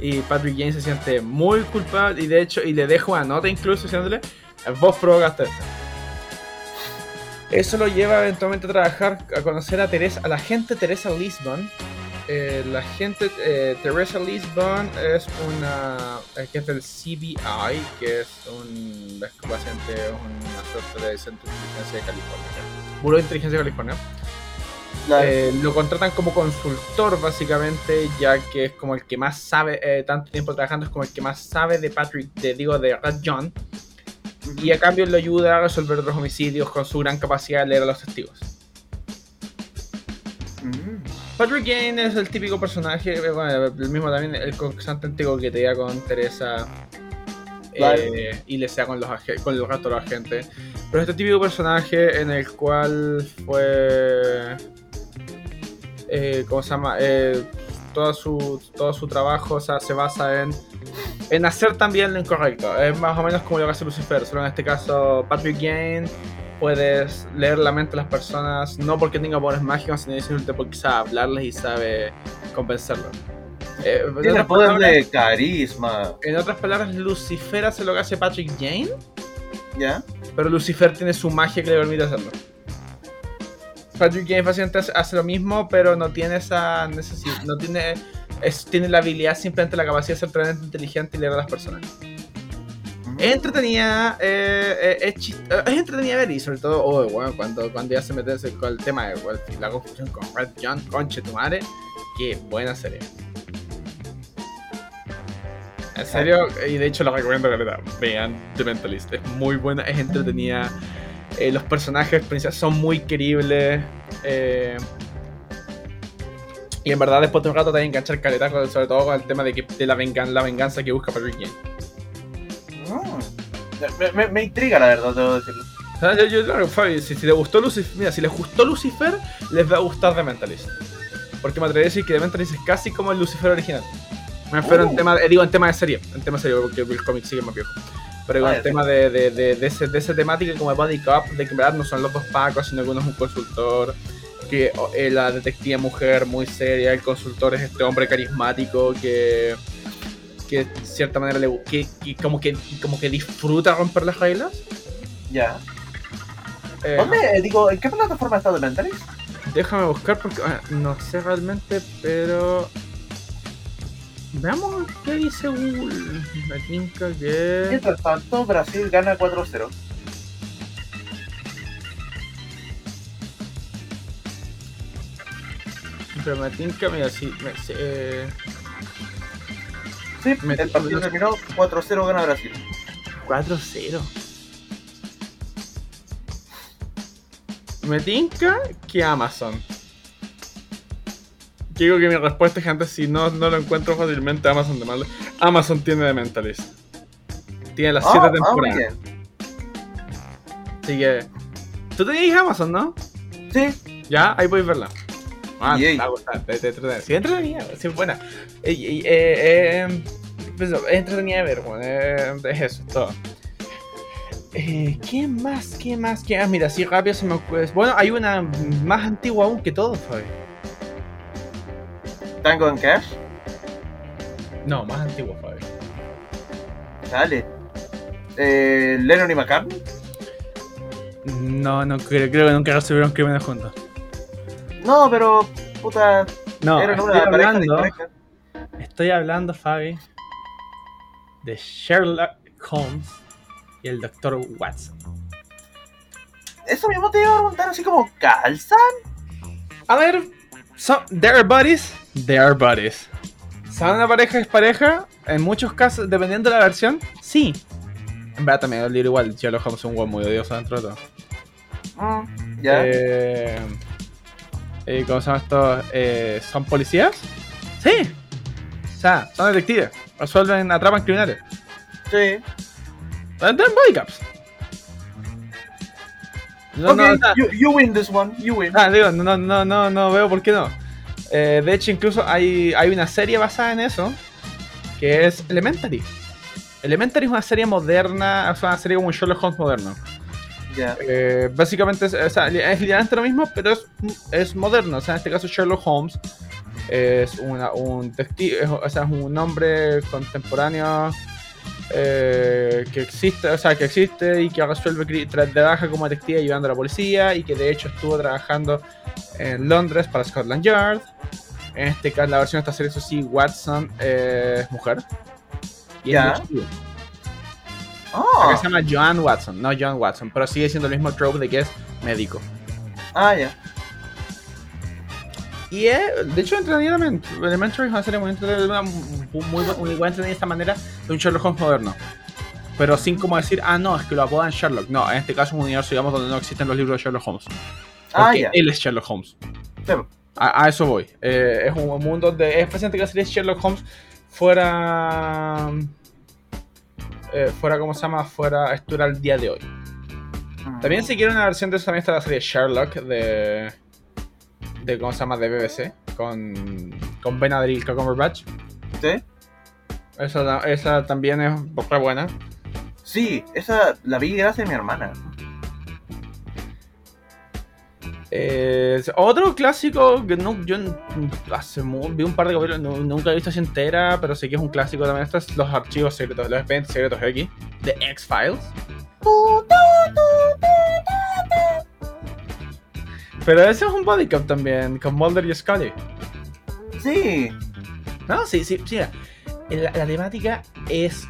Y Patrick James se siente muy culpable y de hecho, y le deja una nota incluso diciéndole, vos provocaste esto. Eso lo lleva eventualmente a trabajar, a conocer a Teresa, a la gente Teresa Lisbon. Eh, la gente eh, Teresa Lisbon es una que es del CBI, que es un básicamente una suerte de centro de inteligencia de California. Buró de Inteligencia de California. Claro. Eh, lo contratan como consultor básicamente, ya que es como el que más sabe, eh, tanto tiempo trabajando, es como el que más sabe de Patrick, de, digo, de Red John, y a cambio le ayuda a resolver otros homicidios con su gran capacidad de leer a los testigos. Mm. Patrick Jane es el típico personaje, eh, bueno, el mismo también, el constante antiguo que te da con Teresa eh, y le sea con los con el resto de los agentes. Pero este típico personaje en el cual fue. Eh, ¿Cómo se llama? Eh, todo, su, todo su trabajo o sea, se basa en, en hacer también lo incorrecto. Es más o menos como lo que hace Lucifer, solo en este caso Patrick Jane puedes leer la mente de las personas no porque tenga poderes mágicos, sino simplemente porque sabe hablarles y sabe convencerlos. Eh, en, Tiene poder de carisma. en otras palabras, Lucifer hace lo que hace Patrick Jane, ¿Ya? pero Lucifer tiene su magia que le permite hacerlo. Patrick Jane básicamente hace- lo mismo, pero no tiene esa necesidad, no tiene, es, tiene la habilidad, simplemente la capacidad de ser tremendamente inteligente y leer a las personas. Mm. Es entretenida, eh, eh, es, chist- eh, es entretenida ver y sobre todo, oh, bueno, cuando, cuando ya se mete ese- con el tema de well, la confusión con Red John, conche tu madre, qué buena serie. En serio, y de hecho lo recomiendo que vean The Mentalist, es muy buena, es entretenida, eh, los personajes principales son muy queribles, eh, y en verdad después de un rato te va a enganchar caleta, sobre todo con el tema de, que, de la, vengan- la venganza que busca Patrick Jane. Mm. Me, me- me intriga, la verdad, debo decirlo. Sea, yo, yo, claro, Fabi, si, si le gustó Lucifer, mira, si les gustó Lucifer, les va a gustar The Mentalist. Porque me atrevería a decir que The Mentalist es casi como el Lucifer original. Me refiero en Uh. tema, eh, digo en tema de serie, en tema de serie, porque el cómic sigue más viejo. Pero con el tema de, de, de, de ese, de esa temática como de Body Cop, de que en verdad no son los dos pacos, sino que uno es un consultor, que oh, eh, la detective mujer muy seria, el consultor es este hombre carismático que que de cierta manera le, que, que como que como que disfruta romper las reglas. Ya. Eh, ¿Dónde? eh, digo, ¿en qué plataforma está The Mentalist? Déjame buscar porque ah, no sé realmente, pero. Veamos qué dice Google. Me tinca que. Mientras tanto, Brasil gana 4-0. Pero me tinca, mira, sí. Me, eh, Sí, Me- el partido terminó 4-0 gana Brasil. 4-0. Me tinca que Amazon. Digo que mi respuesta es que antes si no, no lo encuentro fácilmente Amazon de malo. Amazon tiene de Mentalist. Tiene las 7 Ah, ah, temporadas. bien. Así que. Tú tenías Amazon, ¿no? Sí, Ya, ahí podéis verla. Ah, Yay. te va a gustar, te, te entretiene. Sí, entretenida, sí, buena. Eh, eh, pues, es entretenida de ver, bueno, eh, es eso, es todo. Eh, ¿Qué más? ¿Qué más? ¿Qué más? Mira, así rápido se me ocurre. Bueno, hay una más antigua aún que todo, Fabi. Tango en Cash. No, más antigua, Fabi. Dale. Eh, Lennon y McCartney. No, no creo, creo que nunca recibieron crímenes juntos. No, pero puta, No, eran estoy una pareja hablando, dispareja. estoy hablando, Fabi, de Sherlock Holmes y el Dr. Watson. eso mismo te iba a preguntar así como, ¿calzan? A ver, son, they are buddies, they are buddies. ¿Son una pareja es pareja? En muchos casos, dependiendo de la versión, sí. En verdad también, el libro igual, Sherlock Holmes es un weón muy odioso dentro de todo. Mm, ya. Eh, eh, ¿Cómo se llama esto? Eh, ¿Son policías? Sí. O sea, son detectives. Resuelven, atrapan criminales. sí. Tienen bodycaps. No, ok, no, o sea, you, you win this one, you win. Ah, digo, no, no, no, no veo por qué no. Eh, de hecho, incluso hay, hay una serie basada en eso, que es Elementary. Elementary es una serie moderna, es una serie como un Sherlock Holmes moderno. Eh, básicamente es, o sea, es literalmente lo mismo, pero es, es moderno. O sea, en este caso Sherlock Holmes es una, un es- o sea, es un hombre contemporáneo eh, que existe, o sea, que existe y que resuelve trabaja como detective ayudando a la policía y que de hecho estuvo trabajando en Londres para Scotland Yard. En este caso, la versión de esta serie, eso sí, Watson eh, es mujer. Y es Ya. detective. Oh. Acá se llama Joan Watson, no John Watson, pero sigue siendo el mismo trope de que es médico. Ah, ya. Y es, de hecho, entretenidamente. Elementary es una serie muy entretenida, muy, muy, de esta manera de un Sherlock Holmes moderno. Pero sin como decir, ah, no, es que lo apodan Sherlock. No, en este caso es un universo, digamos, donde no existen los libros de Sherlock Holmes. Ah, Porque él es Sherlock Holmes. A, a eso voy. Eh, es un mundo donde es presente que la serie Sherlock Holmes fuera. eh, fuera, ¿cómo se llama? Fuera, estuviera al día de hoy. Mm. También si quieren una versión de eso también está la serie Sherlock de. De ¿cómo se llama? de BBC. Con. con Benadryl Cumberbatch. ¿Sí? Esa, esa también es re buena. Sí, esa la vi gracias a mi hermana. Eh, otro clásico que no, yo hace vi un par de capítulos, no- nunca he visto así entera, pero sé que es un clásico también. Estos son los archivos secretos, los expedientes secretos X de X-Files. Pero ese es un body cop también, con Mulder y Scully. Sí. No, sí, sí, sí. La, la temática es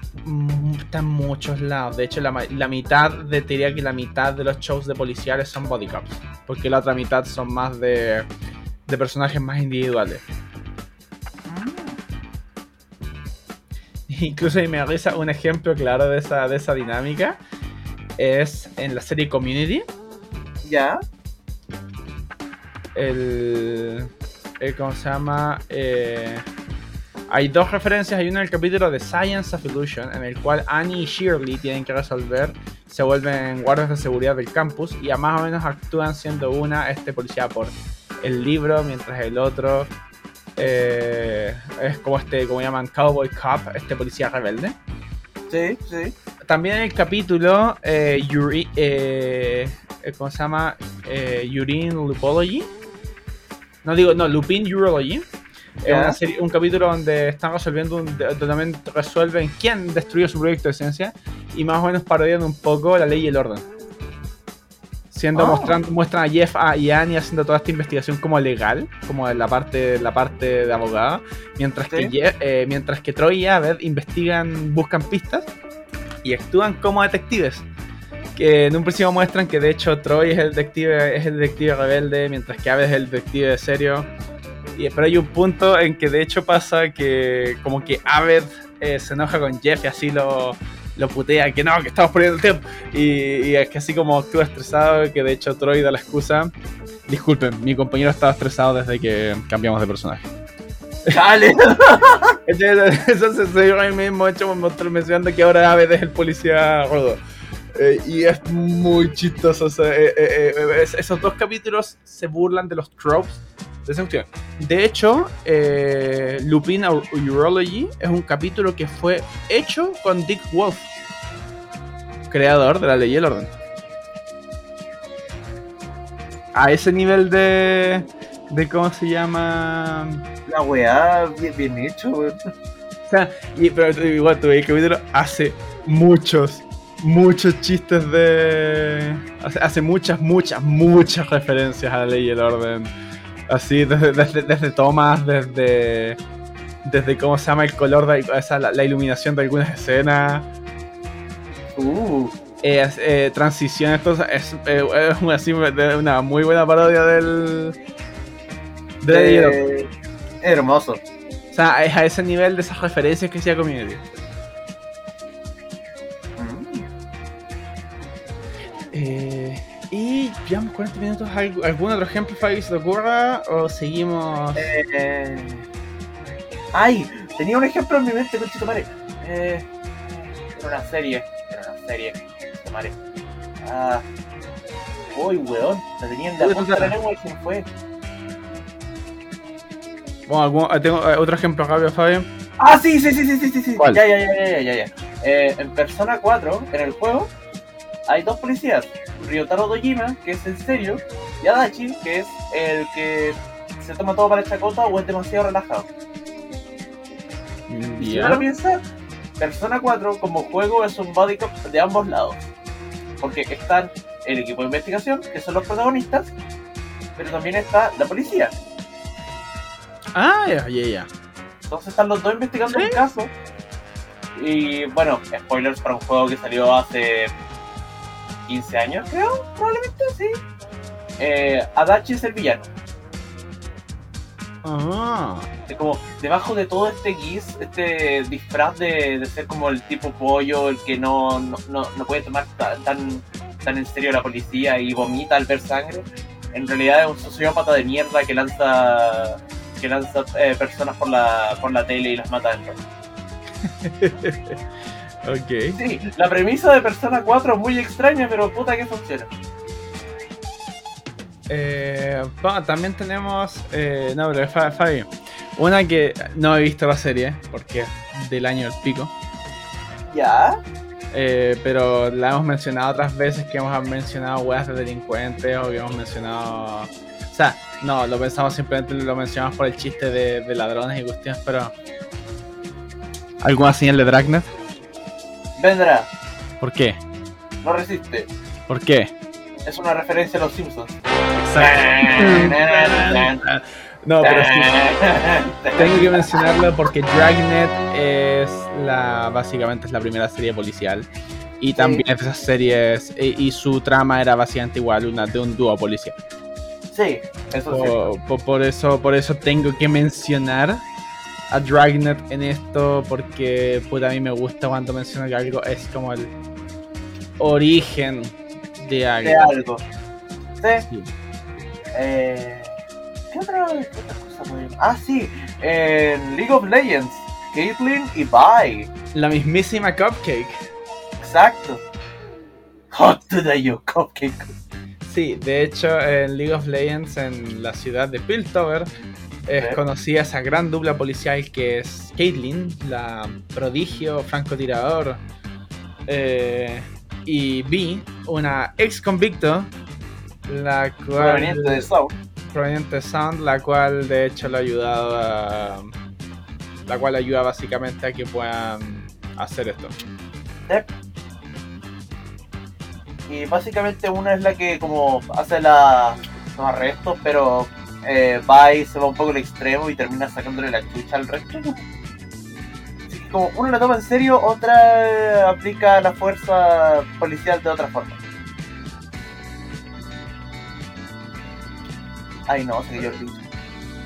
está en muchos lados. De hecho, la, la mitad de te diría que la mitad de los shows de policiales son body cops. Porque la otra mitad son más de, de personajes más individuales. Incluso y me risa un ejemplo claro de esa, de esa dinámica. Es en la serie Community. Ya. El, el- ¿cómo se llama? Eh, hay dos referencias. Hay una en el capítulo de Science of Illusion, en el cual Annie y Shirley tienen que resolver. Se vuelven guardias de seguridad del campus y a más o menos actúan siendo una este policía por el libro, mientras el otro eh, es como este, como llaman Cowboy Cop, este policía rebelde. Sí, sí. También en el capítulo eh, Yuri, eh, eh, ¿cómo se llama? Eh, Urine Lupology. No digo, no, Lupin Urology. Es una serie- un capítulo donde están resolviendo, un, de- donde también resuelven quién destruyó su proyecto de ciencia y más o menos parodiando un poco la ley y el orden. Siendo Oh. mostrando, muestran a Jeff a- y Annie haciendo toda esta investigación como legal, como en la parte, la parte de abogado, mientras que Sí. Jeff- eh, mientras que Troy y Abed investigan, buscan pistas y actúan como detectives. Que en un principio muestran que de hecho Troy es el detective, es el detective rebelde, mientras que Abed es el detective de serio. Y, pero hay un punto en que de hecho pasa que como que Abed eh, se enoja con Jeff y así lo, lo putea, que no, que estamos perdiendo el tiempo. Y, y es que así como actúa estresado, que de hecho Troy da la excusa. Disculpen, mi compañero estaba estresado desde que cambiamos de personaje. Dale. Entonces soy yo mismo hecho mencionando que ahora Aved es el policía rudo. Eh, y es muy chistoso. o sea, eh, eh, es- esos dos capítulos se burlan de los tropes de esa cuestión. De hecho, Lupin Ur- Urology es un capítulo que fue hecho con Dick Wolf, creador de la ley y el orden. A ese nivel de. de ¿Cómo se llama? La weá, bien, bien hecho, weón. O sea, y, pero igual tuve el capítulo hace muchos, muchos chistes de. Hace, muchas, muchas, muchas referencias a la ley y el orden. Así, desde, desde, desde tomas, desde. Desde cómo se llama el color, de, la, la iluminación de algunas escenas. Uh. eh, transición, esto es, eh, es una, así, de- una muy buena parodia del. De Gaga. Eh, hermoso. O sea, es a ese nivel de esas referencias que hacía Community. Y llevamos 40 minutos. ¿Alg- ¿Algún otro ejemplo, Fabi, se te ocurra? ¿O seguimos? Eh, Ay, tenía un ejemplo en mi mente, conchito madre. Eh, era una serie. Era una serie. conchito madre. Ah. Uy, weón. La tenía en la Uy, punta de la lengua y se fue. Bueno, algún- eh, tengo eh, otro ejemplo rápido, Fabio. Ah, sí, sí, sí, sí, sí, sí, sí. ¿Cuál? Ya, ya, ya, ya, ya, ya. Eh, en Persona 4, en el juego, hay dos policías. Ryotaro Dojima, que es en serio, y Adachi, que es el que se toma todo para el chacota o es demasiado relajado. Y si uno lo piensa, Persona 4 como juego es un body cop de ambos lados. Porque están el equipo de investigación, que son los protagonistas, pero también está la policía. Ah, ya, ya, ya. Entonces están los dos investigando ¿Sí? un caso. Y bueno, spoilers para un juego que salió hace 15 años, creo, probablemente, sí. Eh, Adachi es el villano. Ah, Es como debajo de todo este guis, este disfraz de, de ser como el tipo pollo, el que no, no, no, no puede tomar ta- tan, tan en serio la policía y vomita al ver sangre, en realidad es un sociópata de mierda que lanza que lanza eh, personas por la, por la tele y las mata dentro. ok. Sí, la premisa de Persona 4 es muy extraña, pero puta que funciona. Eh, bueno, también tenemos. Eh, no, pero Fa- Fabi. Una que no he visto la serie, porque es del año del pico. ¿Ya? eh, pero la hemos mencionado otras veces que hemos mencionado weas de delincuentes o que hemos mencionado. O sea, no, lo pensamos simplemente lo mencionamos por el chiste de, de ladrones y cuestiones, pero. ¿Alguna señal de Dragnet? Vendrá, ¿Por qué? no resiste. ¿Por qué? Es una referencia a los Simpsons. No, pero sí. Tengo que mencionarlo porque Dragnet es la básicamente es la primera serie policial y también es de esas series y, y su trama era básicamente igual una de un dúo policial. Sí, eso sí. Por eso por eso tengo que mencionar a Dragnet en esto porque puta a mí me gusta cuando menciono que algo es como el origen de algo. De algo. Sí. Sí. Eh, ¿Qué otra, qué otra cosa Ah, sí. En League of Legends. Caitlyn y Vi. La mismísima Cupcake. Exacto. Hot today, you cupcake. Sí, de hecho en League of Legends en la ciudad de Piltover es Sí. conocida esa gran dupla policial que es Caitlyn, la prodigio francotirador, eh, y Vi, una ex convicto, la cual Proveniente de South. proveniente de Sound, la cual de hecho lo ha ayudado a, la cual ayuda básicamente a que puedan hacer esto. Y básicamente una es la que como hace la, los arrestos, pero eh, va y se va un poco al extremo y termina sacándole la chucha al resto. Así que como una la toma en serio, otra eh, aplica la fuerza policial de otra forma. Ay no, se cayó el bicho.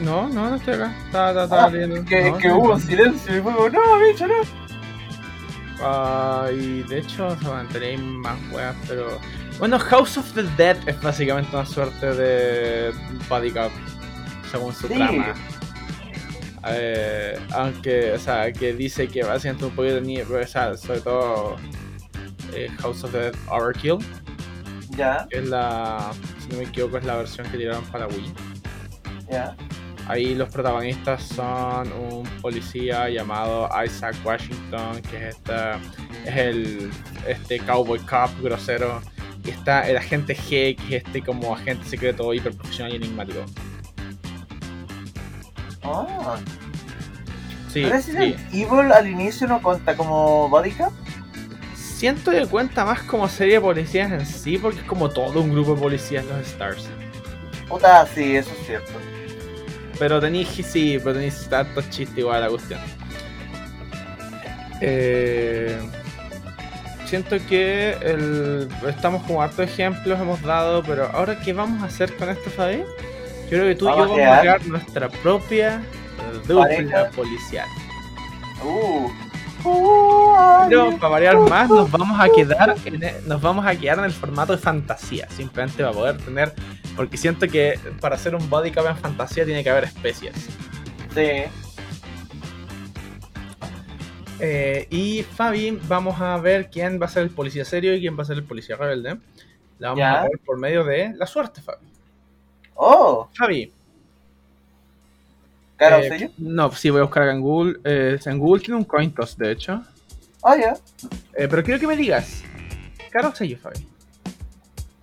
No, no, no estoy acá. Estaba, estaba, estaba Ah, leyendo. Que, No, que no, hubo no. silencio y fue como, no, bicho, no. Ah, y de hecho, o sea, tenéis más weas, pero. Bueno, House of the Dead es básicamente una suerte de Body Cop, según su Sí. trama. Eh, aunque, o sea, que dice que básicamente un poquito ni. O sea, sobre todo eh, House of the Dead Overkill, Ya, es la. Si no me equivoco, es la versión que tiraron para Wii. ya. Ahí los protagonistas son un policía llamado Isaac Washington, que es esta, es el este cowboy cop grosero. Y está el agente G, que es este como agente secreto hiper profesional y enigmático. Ah, Sí, Resident sí. Evil al inicio no cuenta como body cop. Siento que cuenta más como serie de policías en sí, porque es como todo un grupo de policías los Stars. Puta, sí, eso es cierto. Pero tenéis, sí, pero tenéis tantos chistes igual a la cuestión. Eh, siento que el- estamos como hartos ejemplos, hemos dado, pero ahora qué vamos a hacer con esto, Fabi? Yo creo que tú y yo a vamos a crear nuestra propia eh, dupla policial. Uh. Uh. Pero para variar más, nos vamos a quedar en e- nos vamos a quedar en el formato de fantasía, simplemente para poder tener, porque siento que para hacer un body cop en fantasía tiene que haber especies. Sí. Eh, y Fabi, vamos a ver quién va a ser el policía serio y quién va a ser el policía rebelde. La vamos Ya. a ver por medio de la suerte, Fabi. Oh, Fabi. cara, eh, sello. No, sí, voy a buscar en Google. Eh, en Google tiene un coin toss, de hecho. Ah, ya. Eh, pero quiero que me digas. ¿Cara o sello, Fabi?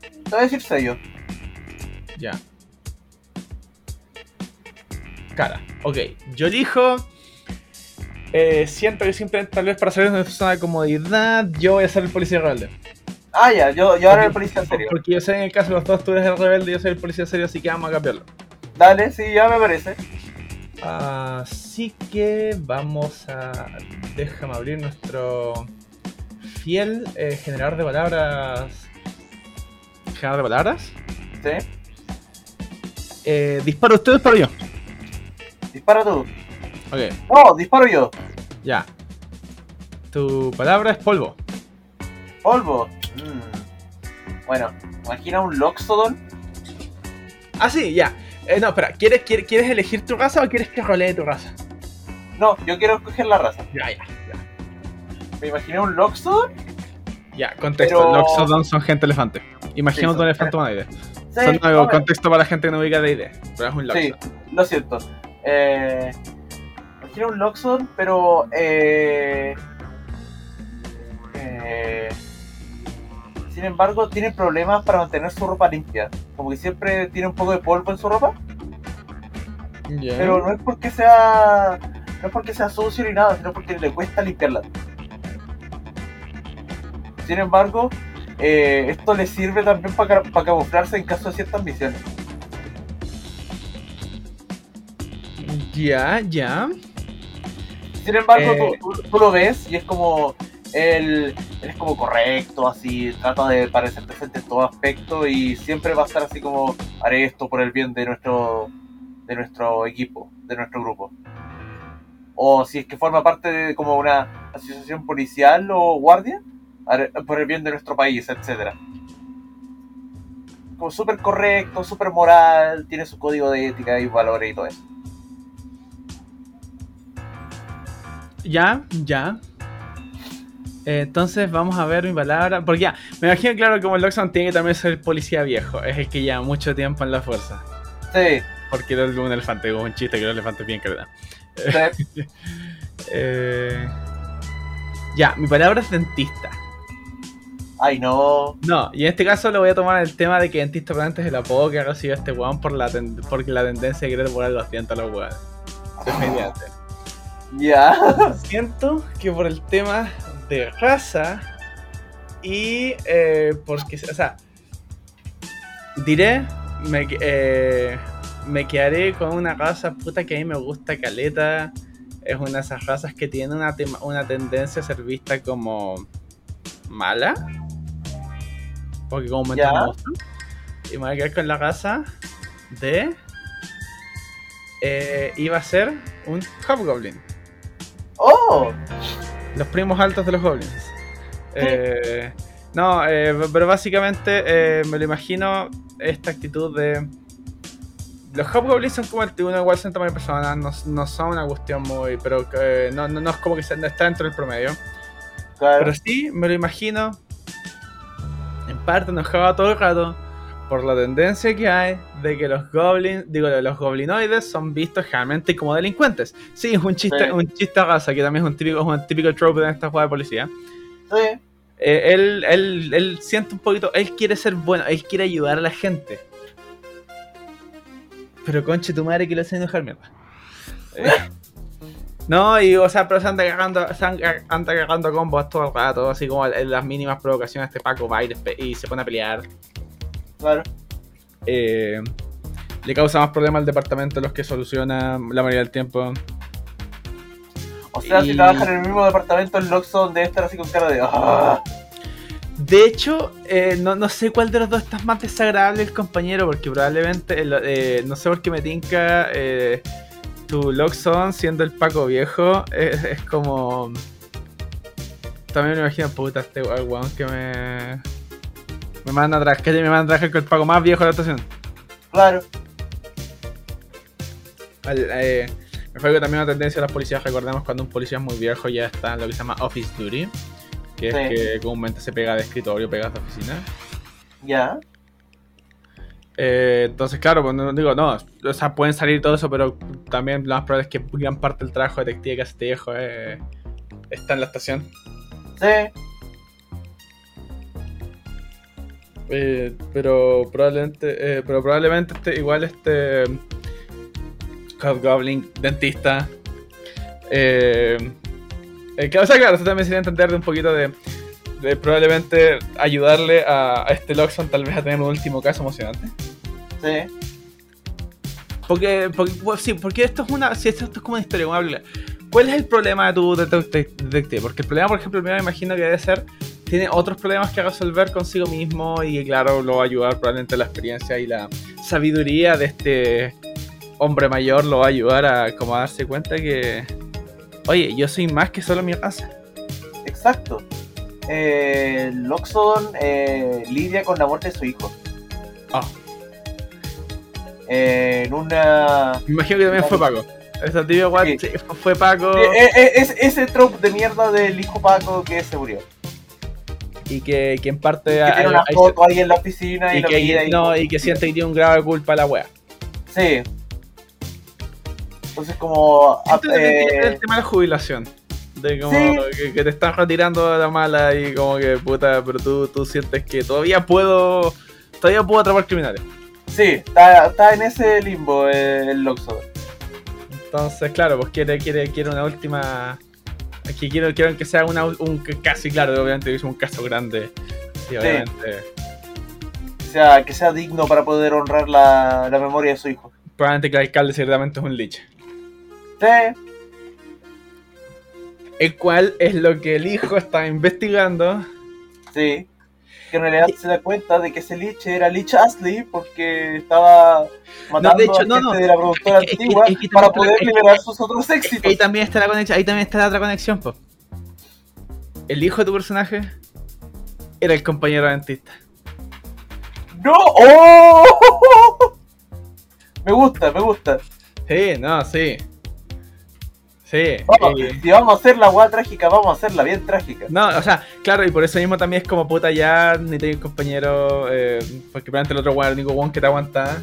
Te voy a decir sello. Ya. Cara. Ok. Yo elijo. Eh, siento que simplemente tal vez para salir de nuestra zona de comodidad, yo voy a ser el policía rebelde. Ah, ya. Yo, yo ahora el policía serio. Porque yo sé en el caso de los dos tú eres el rebelde y yo soy el policía serio, así que vamos a cambiarlo. Dale, sí, ya me parece. Así que vamos a. Déjame abrir nuestro fiel eh, generador de palabras. ¿Generador de palabras? Sí. Eh, ¿Disparo usted o disparo yo? Dispara tú. Ok, No, disparo yo. ya. Tu palabra es polvo. Polvo. Mm. Bueno, imagina un Loxodon. Ah, sí, ya. Eh, no, espera, ¿quieres, quieres, ¿quieres elegir tu raza o quieres que rolee tu raza? No, yo quiero escoger la raza. Ya, ya, ya. Me imaginé un Loxodon. Ya, contexto. Pero- Loxodon son gente elefante. Imagina Sí, un elefante humanoide. Sí, Son algo, contexto para la gente que no ubica de ID. Pero es un Sí, Loxodon. lo siento. Eh, imagina un Loxodon, pero. Eh, eh, sin embargo, tiene problemas para mantener su ropa limpia. Como que siempre tiene un poco de polvo en su ropa. Pero no es porque sea. No es porque sea sucio ni nada, sino porque le cuesta limpiarla. Sin embargo, eh, esto le sirve también para camuflarse en caso de ciertas misiones. Ya, ya. Sin embargo, Eh. tú, lo ves y es como. Él, él es como correcto, así, trata de parecer decente en todo aspecto y siempre va a estar así como haré esto por el bien de nuestro de nuestro equipo, de nuestro grupo. O si es que forma parte de como una asociación policial o guardia, haré- por el bien de nuestro país, etcétera. Como súper correcto, súper moral, tiene su código de ética y valores y todo eso. Ya, ya. Eh, Entonces vamos a ver mi palabra. Porque ya, me imagino claro como el Loxon tiene que también ser el policía viejo. Es el que lleva mucho tiempo en la fuerza. Sí, Porque era un elefante, como un chiste que los elefantes bien creda. sí. Eh... Ya, mi palabra es dentista. Ay, no. No, y en este caso lo voy a tomar el tema de que dentista probablemente es el apodo que ha recibido este weón por la ten- porque la tendencia de querer volar los dientes a los weones. Definitivamente. Ya. Siento que por el tema de raza y eh, porque, o sea, diré, me, eh, me quedaré con una raza puta que a mí me gusta caleta. Es una de esas razas que tiene una, tema- una tendencia a ser vista como mala. Porque como me gusta. Y me voy a quedar con la raza de... eh, iba a ser un Hobgoblin. Oh, Los primos altos de los goblins. Eh, no, eh, pero básicamente eh, me lo imagino esta actitud de. Los hobgoblins son como el uno igual son tamaño personal, no, no son una cuestión muy. Pero eh, no, no, no es como que se- no está dentro del promedio. claro. Pero sí me lo imagino. En parte enojado todo el rato. Por la tendencia que hay de que los goblins, digo, los goblinoides son vistos generalmente como delincuentes. Sí, es un chiste, Sí. un chiste a raza, que también es un típico, es un típico trope de esta jugada de policía. Sí, Eh, él, él, él siente un poquito, él quiere ser bueno, él quiere ayudar a la gente. Pero conche tu madre que lo hace enojar mierda. Eh, no, y o sea, pero se anda cagando, se anda cagando combos todo el rato, así como en las mínimas provocaciones este Paco va y, y se pone a pelear. Claro. Eh, le causa más problemas al departamento de los que soluciona la mayoría del tiempo. O sea, si trabajan en el mismo departamento, el Loxo debe estar así con cara de. "Ah". De hecho, eh, no, no sé cuál de los dos está más desagradable el compañero, porque probablemente, el- eh, no sé por qué me tinca eh, tu Loxon siendo el Paco viejo, es, es como... También me imagino, puta, este weón que me... Me manda a trabajar, que me manda a trabajar con el Paco más viejo de la estación. Claro. Eh, me fue que también una tendencia de las policías, recordemos cuando un policía es muy viejo ya está en lo que se llama office duty, que Sí. es que comúnmente se pega de escritorio, pega de oficina. Ya. Eh, entonces, claro, pues no digo, no, o sea, pueden salir todo eso, pero también lo más probable es que gran parte del trabajo de detective que hace este viejo eh, está en la estación. Sí. Eh, pero probablemente, eh, pero probablemente este, igual este Hobgoblin, dentista. Eh, eh, que, o sea, claro, eso también sería entender de un poquito de, probablemente ayudarle a, este Loxon tal vez a tener un último caso emocionante. Sí. Porque, porque sí, porque esto es una, si esto, es como una historia. ¿Cuál es el problema de tu detective? Porque el problema, por ejemplo, me imagino que debe ser, tiene otros problemas que resolver consigo mismo y claro, lo va a ayudar probablemente la experiencia y la sabiduría de este hombre mayor lo va a ayudar a como a darse cuenta que, oye, yo soy más que solo mi raza. Exacto. Eh, Loxodon eh, lidia con la muerte de su hijo. Ah. Eh, en una. Me imagino que también fue Paco. Esa tibia Sí. fue Paco Eh, es, ese trope de mierda del hijo Paco que se murió. Y que, que en parte Que hay- tiene una hay- foto ahí en la oficina y, y lo que, y- no, y que siente que tiene un grado de culpa a la wea. Sí. Entonces como... ah, Siento que eh, el tema de la jubilación. De como Sí. que, que te están retirando de la mala y como que puta, pero tú, tú sientes que todavía puedo. Todavía puedo atrapar criminales. sí, está, está en ese limbo eh, el Loxodon. Entonces, claro, pues quiere, quiere, quiere una última. Que quiero, quiero que sea una, un casi claro, obviamente es un caso grande. Obviamente. O sea, que sea digno para poder honrar la, la memoria de su hijo. Probablemente que el alcalde ciertamente es un lich. Sí, El cual es lo que el hijo está investigando. sí. Que en realidad se da cuenta de que ese Lich era Lich Astley porque estaba matando de hecho, a no, gente no. de la productora Es que- es que- antigua es que para poder liberar sus otros éxitos. Ahí también está la conexión, ahí también está la otra conexión, po. El hijo de tu personaje era el compañero dentista. ¡No! ¡Oh! Me gusta, me gusta. Sí, no, sí. Sí. Vamos, eh, si vamos a hacer la weá trágica, vamos a hacerla bien trágica. no, o sea, claro, y por eso mismo también es como puta ya, ni tengo un compañero, eh, porque probablemente el otro weón, el único weón que te aguanta,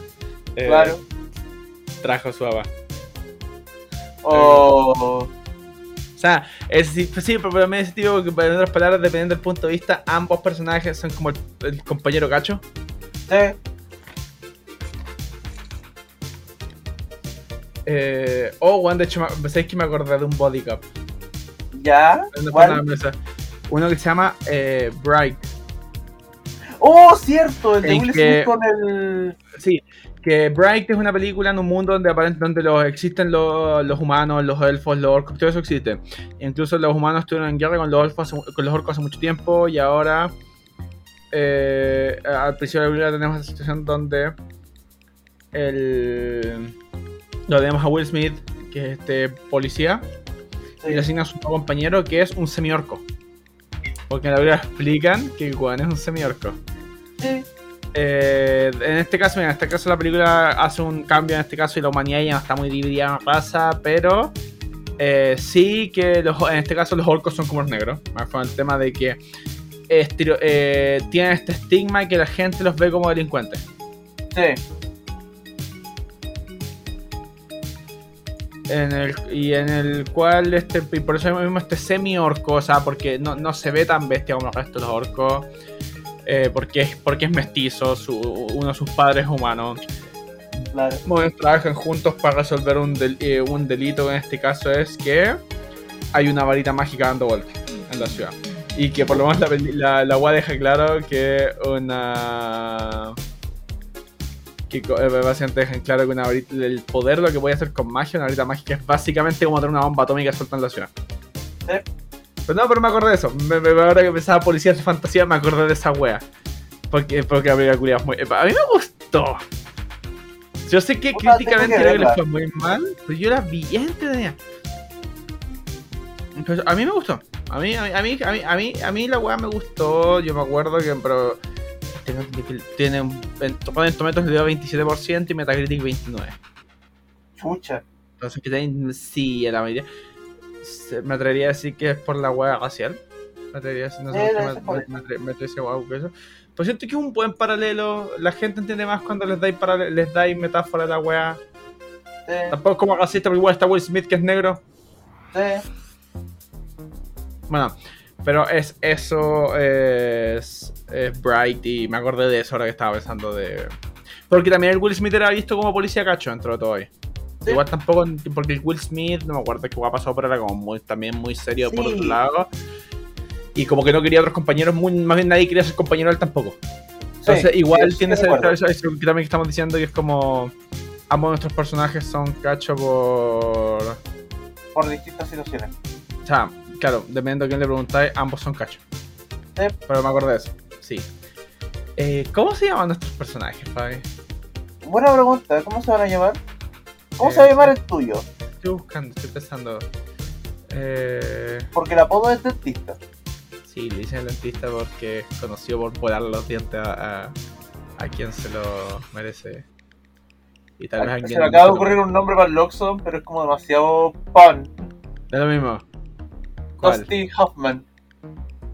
eh, Claro. trajo su aba. O. O sea, es, sí, pues pero ese tipo, que en otras palabras, dependiendo del punto de vista, ambos personajes son como el, el compañero cacho. Sí, Eh, oh, weón, de hecho, me- ¿sabéis que me acordé de un body cup? ya. Uno que se llama eh, Bright. Oh, cierto, el de Will Smith con el. Sí, que Bright es una película en un mundo donde aparentemente los, existen los, los humanos, los elfos, los orcos, todo eso existe. Incluso los humanos estuvieron en guerra con los elfos, con los orcos hace mucho tiempo y ahora eh, al principio de la película tenemos la situación donde el lo tenemos a Will Smith, que es este policía, y le asigna a su compañero que es un semiorco. Porque en la película explican que weón es un semiorco. Sí. Eh, en este caso, mira, en este caso la película hace un cambio en este caso y la humanidad ya no está muy dividida en raza, pero eh, sí que los, en este caso los orcos son como los negros. Más con el tema de que eh, tienen este estigma y que la gente los ve como delincuentes. Sí. En el, y en el cual, este, y por eso mismo este semi-orco, o sea, porque no, no se ve tan bestia como el resto de los orcos, eh, porque, es, porque es mestizo, su- uno de sus padres es humano. Claro. Bueno, trabajan juntos para resolver un, del- eh, un delito, en este caso es que hay una varita mágica dando vueltas en la ciudad. Y que por lo menos la, la, la UA deja claro que una... Que co- eh, básicamente dejan claro que una varita, el poder lo que puede hacer con magia, una varita mágica es básicamente como tener una bomba atómica suelta en la ciudad. Pero no, pero me acordé de eso. Me, me, ahora que pensaba policías de fantasía, me acordé de esa wea. Porque, porque la película es muy. A mí me gustó. Yo sé que Puta, críticamente que le fue muy mal, pero yo la vi entretenida. Pero a mí me gustó. A mí, a mí, a mí, a mí, a mí, a mí la weá me gustó. Yo me acuerdo que, pero. Tiene. En Rotten Tomatoes le dio 27% y Metacritic 29%. Chucha. Entonces, que. Sí, a la mayoría. Me atrevería a decir que es por la weá racial. Me atrevería a decir, no sé Eh, por por me, me, me atre- me atrevería a decir, "Guau, que eso. Pero siento que es un buen paralelo. La gente entiende más cuando les dais, les dais metáfora a la weá. Sí, Tampoco es como racista, porque igual está Will Smith que es negro. sí. Bueno, pero es eso es, es Bright y me acordé de eso ahora que estaba pensando de... Porque también el Will Smith era visto como policía cacho dentro de todo ahí. Sí. Igual tampoco, porque el Will Smith, no me acuerdo qué ha pasado, pero era como muy, también muy serio por otro lado. Y como que no quería otros compañeros, muy, más bien nadie quería ser compañero él tampoco. Entonces, Sí, igual tiene ese, eso que también estamos diciendo que es como... Ambos nuestros personajes son cacho por... Por distintas situaciones. O sea, claro, dependiendo de quién le preguntáis, ambos son cachos. Sí. Pero me acuerdo de eso, sí. Eh, ¿Cómo se llaman nuestros personajes, Fabi? Buena pregunta, ¿cómo se van a llamar? ¿Cómo Eh, se va a llamar el tuyo? Estoy buscando, estoy pensando. Eh, Porque el apodo es dentista. sí, le dicen el dentista porque es conocido por volar los dientes a, a, a quien se lo merece. Y tal vez Se me acaba de ocurrir un nombre para el Loxon, pero es como demasiado pan. Es lo mismo. Dusty Hoffman.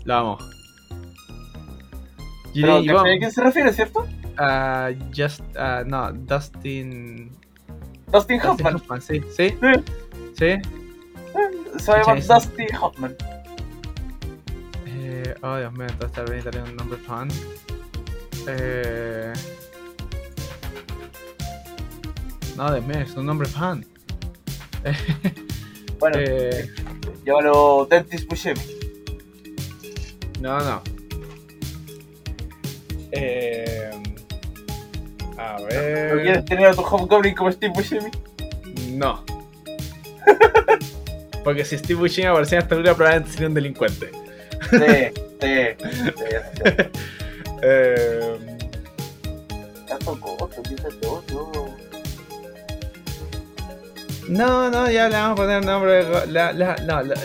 Lo amo. Pero, Giri, ¿cachai Ivonne, ¿A quién se refiere, cierto? ah, just, ah, no, Dustin. Dustin Dustin Hoffman. Hoffman, sí, sí, Sí. sí. Se va a llamar Jason. Dusty Hoffman. Eh, oh, Dios mío, entonces tal vez un nombre fan. Eh... No, Dios mío, es un nombre fan. Bueno, Eh, llámalo Dentist Buscemi. no, no. Eh... A ¿No ver... quieres tener a tu Hobgoblin como Steve Buscemi? No. Porque si Steve Buscemi aparecía en esta película, probablemente sería un delincuente. Sí, sí. sí, sí. Eh... Tanto costo, piénsate otro. No, no, ya le vamos a poner nombre. La, la, no, la-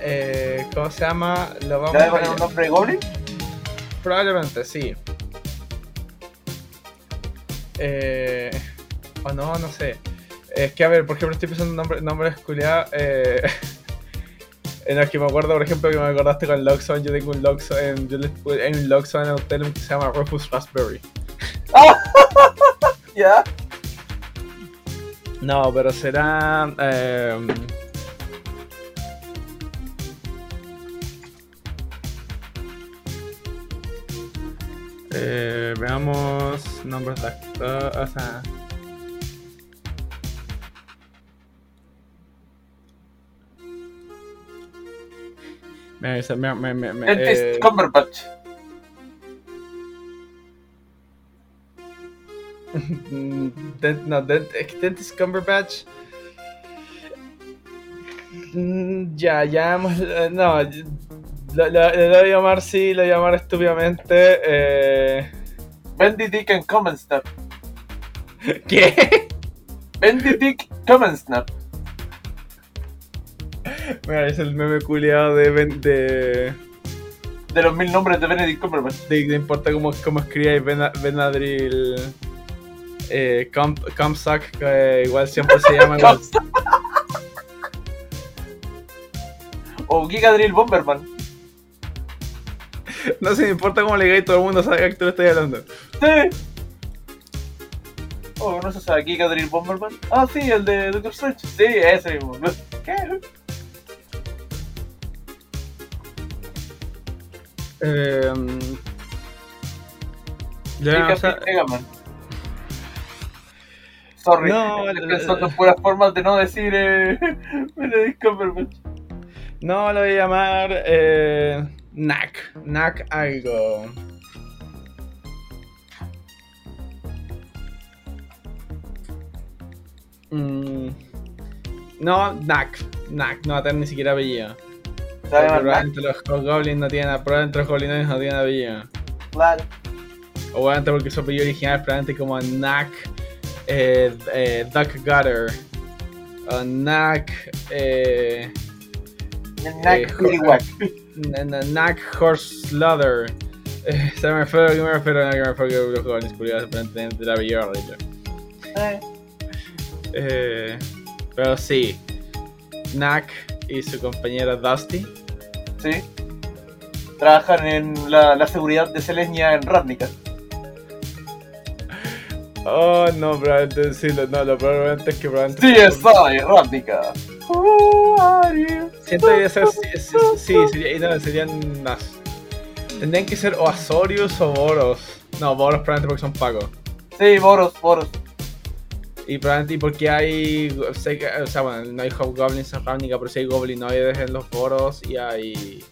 eh, ¿Cómo se llama? Lo vamos ¿Le vas a poner un nombre de Goblin? Probablemente, sí. Eh, o no, no sé. Es que, a ver, por ejemplo, estoy pensando en nombre, nombres culiados. Eh, en los que me acuerdo, por ejemplo, que me acordaste con Loxon. Yo tengo un Loxon en, yo hay un Loxon en el hotel que se llama Rufus Raspberry. Ya. No, pero será. Eh, eh, veamos nombres de actor. O sea. Me, me, me, me, me- eh, Cumberbatch. No, Dent- es que Dentist Cumberbatch. Mm, Ya, ya hemos. eh, No, lo, lo- le voy a llamar, sí, le voy a llamar estúpidamente. Eh... Benedict and Commonsnap. ¿Qué? Benedict Commonsnap. Mira, es el meme culiado de, Ben- de, De los mil nombres de Benedict Cumberbatch. de. No importa cómo, cómo escribáis Bena- Benadryl. Eh, Comp, Comsack, que igual siempre se llama. igual. o Gigadrill Bomberman. no sé, me importa cómo le digáis, todo el mundo sabe que actor estoy hablando. Sí. Oh, ¿no se sabe Gigadrill Bomberman? Ah, sí, el de Doctor Strange. Sí, ese mismo. ¿Qué? Eh, ya, o sea, Megaman. Sorry, No, estoy pensando en puras formas de no decir eh, Benedict no lo voy a llamar eh, Knack. Knack algo. Mm, no, Knack. Knack, no va a tener ni siquiera apellido. Probablemente los Hobgoblins no tienen, probablemente los Goblinoides no tienen apellido. Claro. O probablemente porque su apellido original es probablemente como Knack eh, eh, Duck Gutter. O Knack eh, Knack Eh, Knack Horse Slaughter. Eh, se me refiero, que me refiero, no, que me refiero que los Goblins curiosos el apellido horrible. Eh, Eh, pero sí, Knack y su compañero Dusty. sí. Trabajan en la, la seguridad de Selesnia en Ravnica. Oh, no, probablemente sí, lo- no, lo probablemente es que probablemente. Who are you? Siento que debería ser. Sí, sí, sí, sería- no, serían. las- Tendrían que ser o Azorius o Boros. No, Boros probablemente porque son pagos. Sí, Boros, Boros. Y probablemente y porque hay. sé que- o sea, bueno, no hay Hobgoblins en Ravnica, pero sí hay Goblinoides en los Boros y hay.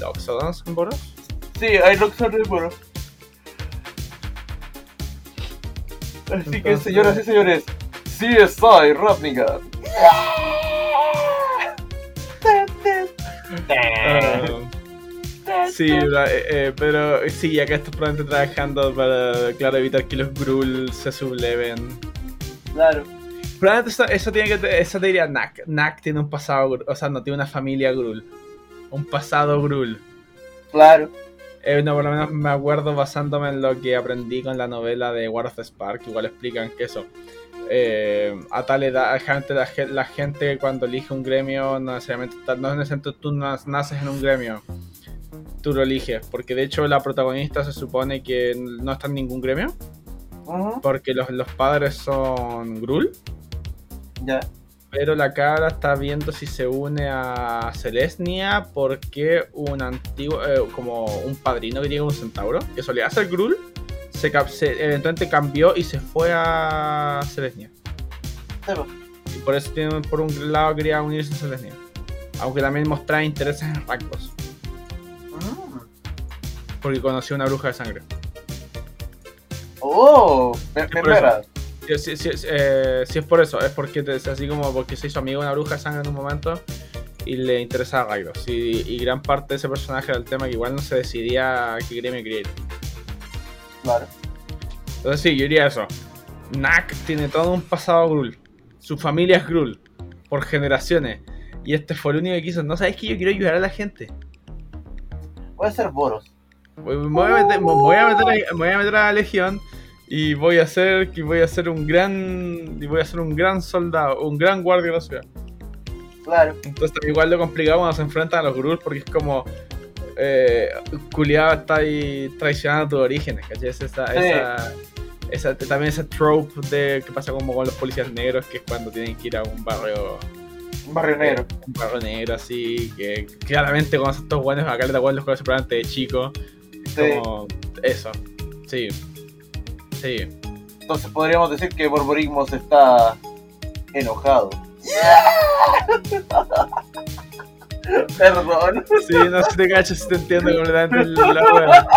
Loxodons en Boros. Sí, hay Roxanne de Boros. Así que, señoras y señores, CSI Ravnica. Ah, sí, eh, eh, pero sí, acá estás probablemente trabajando para, claro, evitar que los Gruul se subleven. Claro. Probablemente eso, eso tiene que eso te diría Nak. Nak tiene un pasado, o sea, no tiene una familia Grul. Un pasado Grul. Claro. Eh, no, por lo menos me acuerdo basándome en lo que aprendí con la novela de War of the Spark, igual explican que eso. eh, a tal edad, la, la gente cuando elige un gremio, no necesariamente, no necesariamente tú naces en un gremio, tú lo eliges, porque de hecho la protagonista se supone que no está en ningún gremio, porque los, los padres son Grul, Ya. Pero la cara está viendo si se une a Celestia porque un antiguo, eh, como un padrino que tiene un centauro, que solía ser Grul, se, eventualmente cambió y se fue a. Sí, pues. Y por eso tiene, por un lado quería unirse a Celestia. Aunque también mostraba intereses en Rakdos, Mm. porque conoció una bruja de sangre. Oh, me, me. Si, si- si- eh, si es por eso, es porque es así como porque se hizo amigo de una bruja de sangre en un momento y le interesaba a Rakdos. Y, y gran parte de ese personaje era el tema que igual no se decidía a qué gremio ir. Claro. Entonces sí, yo diría eso. Nak tiene todo un pasado Grul. Su familia es Grul. Por generaciones. Y este fue el único que quiso. No sabes que yo quiero ayudar a la gente. Puede ser Boros. Voy, me voy a meter, me voy a meter a, me voy a meter a la legión. Y voy a hacer. que voy a ser un gran. Y voy a ser un gran soldado. Un gran guardia de la ciudad. Claro. Entonces igual lo complicado cuando se enfrentan a los Grul porque es como. Eh, culiado está ahí traicionando tus orígenes, ¿cachai? Es Esa, Sí. esa, esa- también ese trope de que pasa como con los policías negros, que es cuando tienen que ir a un barrio, Un barrio negro. un barrio negro así, que claramente son estos buenos acá les da los conoce probablemente de chico, Sí. como eso, sí, sí. Entonces podríamos decir que Borborigmos está enojado. Perdón. Sí, no si te cachas, si te entiendo completamente la wea.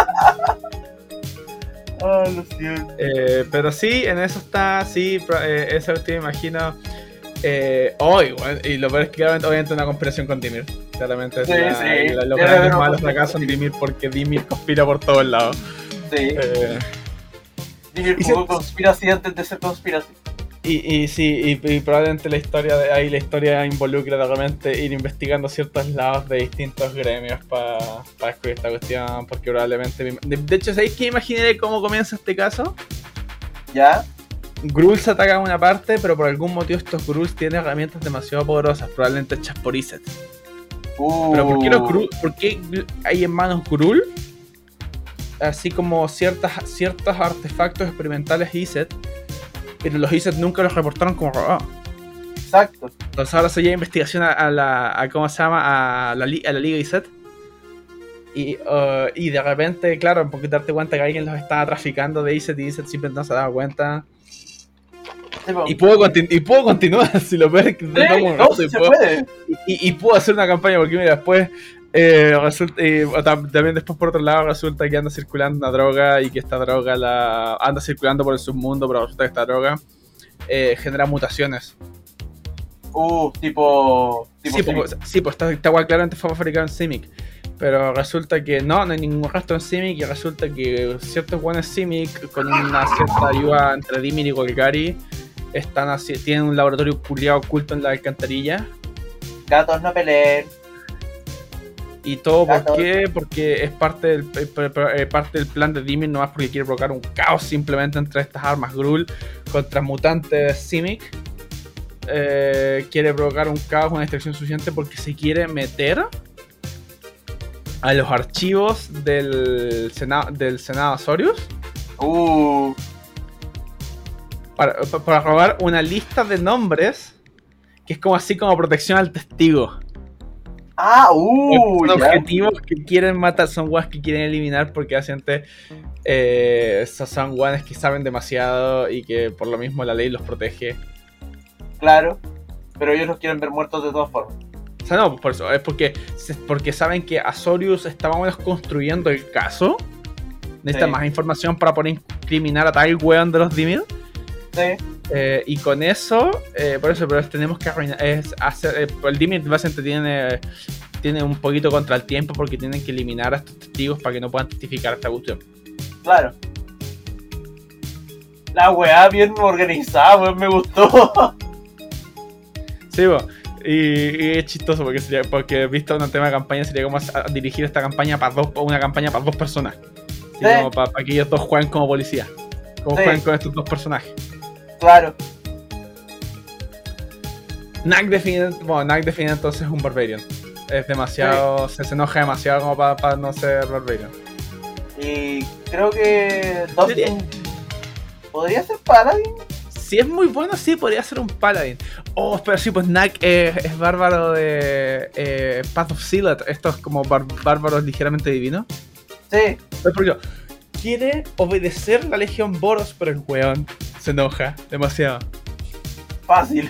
Ah, lo siento. Eh, pero sí, en eso está, sí, eh, esa te imagino. Eh, oh, igual, y lo peor es que claramente, obviamente una conspiración con Dimir. Claramente Sí, la- sí, la- los grandes malos acá son Dimir porque Dimir conspira por todos lados. Sí. Eh, Jugó se- conspiracy antes de ser conspiracy. y, y sí, y, y probablemente la historia de ahí la historia involucra de repente ir investigando ciertos lados de distintos gremios para descubrir esta cuestión. Porque probablemente. me- De, de hecho, ¿sabéis qué imaginaré cómo comienza este caso? ¿Ya? Grulls atacan una parte, pero por algún motivo estos Grulls tienen herramientas demasiado poderosas, probablemente hechas por Iset. Uh, Pero ¿por qué, los Gruul- por qué hay en manos Gruul? Así como ciertas, ciertos artefactos experimentales Iset, pero los Iset nunca los reportaron como robados. Exacto. Entonces ahora se lleva investigación a, a la. A, ¿Cómo se llama? A la, a la Liga Iset. Y, uh, y de repente, claro, porque darte cuenta que alguien los estaba traficando de Iset y Iset siempre no se daba cuenta. Sí. Y puedo, y puedo continuar si lo ves. Sí, no, y, y puedo hacer una campaña porque mira, después eh, resulta, eh, también después por otro lado resulta que anda circulando una droga y que esta droga la anda circulando por el submundo, pero resulta que esta droga eh, genera mutaciones. Uh, tipo. Tipo Sí, pues, sí, pues esta, esta weá claramente fue fabricada en Simic. Pero resulta que no, no hay ningún rastro en Simic y resulta que ciertos buenos Simic con una cierta ayuda entre Dimir y Golgari están así, tienen un laboratorio culiado oculto en la alcantarilla. Gatos no peleen. ¿Y todo por qué? Porque es parte del, eh, eh, parte del plan de Dimir, nomás porque quiere provocar un caos simplemente entre estas armas Grul contra mutantes Simic. Eh, quiere provocar un caos, una distracción suficiente porque se quiere meter a los archivos del Senado, del Senado Azorius Uh, para, pa- para robar una lista de nombres que es como así como protección al testigo. Ah, uh, son objetivos que quieren matar, son guas que quieren eliminar porque básicamente eh, son guanes que saben demasiado y que por lo mismo la ley los protege. Claro. Pero ellos los quieren ver muertos de todas formas. O sea, no, por eso, es porque, porque saben que Azorius está más o menos construyendo el caso. Necesita Sí. más información para poder incriminar a tal weón de los Dimir. Sí. Eh, y con eso, eh, por eso, pero tenemos que arruinar, es hacer, eh, el Dimir básicamente tiene, tiene un poquito contra el tiempo porque tienen que eliminar a estos testigos para que no puedan testificar esta cuestión. Claro. La weá bien organizada, weón, me gustó. Sí, y, y es chistoso porque sería, porque visto un tema de campaña sería como dirigir esta campaña para dos, una campaña para dos personas. Así Sí. como para, para que ellos dos jueguen como policía. Como Sí. jueguen con estos dos personajes. Claro. Knack define, bueno, Knack define entonces un Barbarian. Es demasiado, se, se enoja demasiado como para, no ser Barbarian. Y creo que Dustin podría ser Paladin. Si es muy bueno, sí, podría ser un Paladin. Oh, pero sí, pues Knack es, es bárbaro de eh, Path of Silat. Estos como bar- bárbaros ligeramente divinos. Sí. Porque quiere obedecer la Legión Boros, pero el weón se enoja demasiado. Fácil.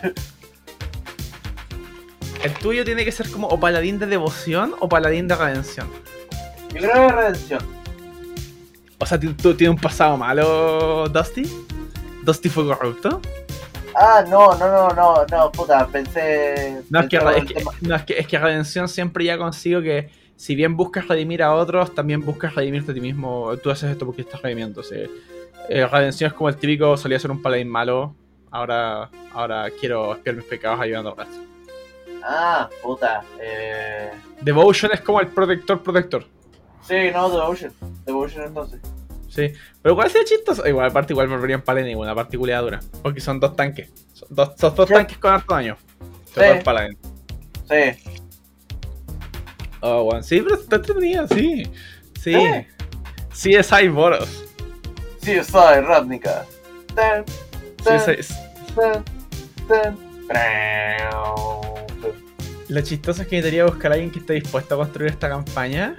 El tuyo tiene que ser como o paladín de devoción o paladín de redención. Yo creo que es redención. O sea, ¿tú, tienes un pasado malo, Dusty? ¿Dusty fue corrupto? Ah, no, no, no, no, no, puta, pensé. No, es que, es que, no, es que, es que redención siempre ya consigo que si bien buscas redimir a otros, también buscas redimirte a ti mismo. Tú haces esto porque estás redimiendo. o sea, eh, redención es como el típico, solía ser un paladín malo, ahora, ahora quiero expiar mis pecados ayudando al resto. Ah, puta. Eh... Devotion es como el protector protector. Sí, no, Devotion. Devotion entonces. Sí, pero igual sería chistoso. Igual, aparte, igual volverían paladín una particularidad dura. Porque son dos tanques. Son dos, son dos Sí. tanques con harto daño. Todo Sí. el paladín. Sí. Oh, bueno. Sí, pero está entretenida, sí. Sí. Sí. Es Boros. Sí, soy Ravnica. Tan, Sí, tan. Lo chistoso es que necesitaría buscar a alguien que esté dispuesto a construir esta campaña.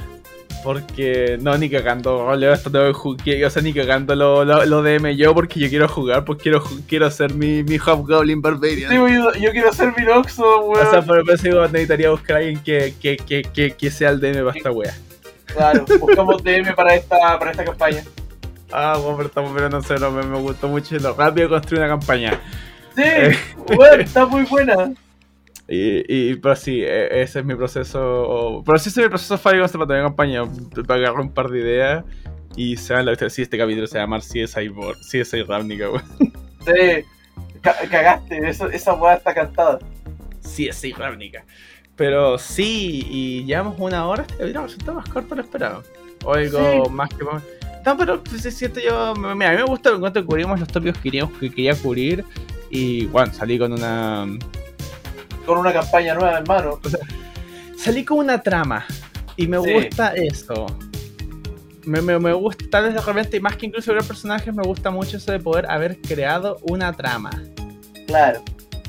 Porque no, ni cagando, esto tengo que jugar. O sea, ni cagando lo, lo, lo DM yo porque yo quiero jugar, porque quiero, quiero hacer mi, mi Hobgoblin Barbarian. Sí, yo, yo quiero ser Minoxo, weón. O sea, por eso digo, necesitaría buscar a alguien que, que, que, que, que sea el DM para esta wea. Claro, buscamos DM para esta, para esta campaña. Ah, bueno, pero estamos pero no sé, no, me, me gustó mucho lo rápido construir una campaña. Sí, Eh. weón, está muy buena. Y, y pero sí, e- ese es mi proceso. Pero sí, ese es mi proceso Fire para tener campaña. Para agarrar un par de ideas y se van la Sí, este capítulo se llama CSI Bor, CSI Ravnica, weón. Sí, ca- cagaste, eso, esa weá está cantada. CSI Ravnica. Pero sí, y llevamos una hora. Este resulta más corto lo esperado. O algo Sí. más que. No, pero pues, sí, siento yo. Mira, a mí me gusta en cuanto cubrimos los tópicos que queríamos que quería cubrir. Y bueno, salí con una. Con una campaña nueva, hermano. salí con una trama y me Sí. gusta eso. Me, me, me gusta, tal vez de repente, y más que incluso ver personajes, me gusta mucho eso de poder haber creado una trama. Claro.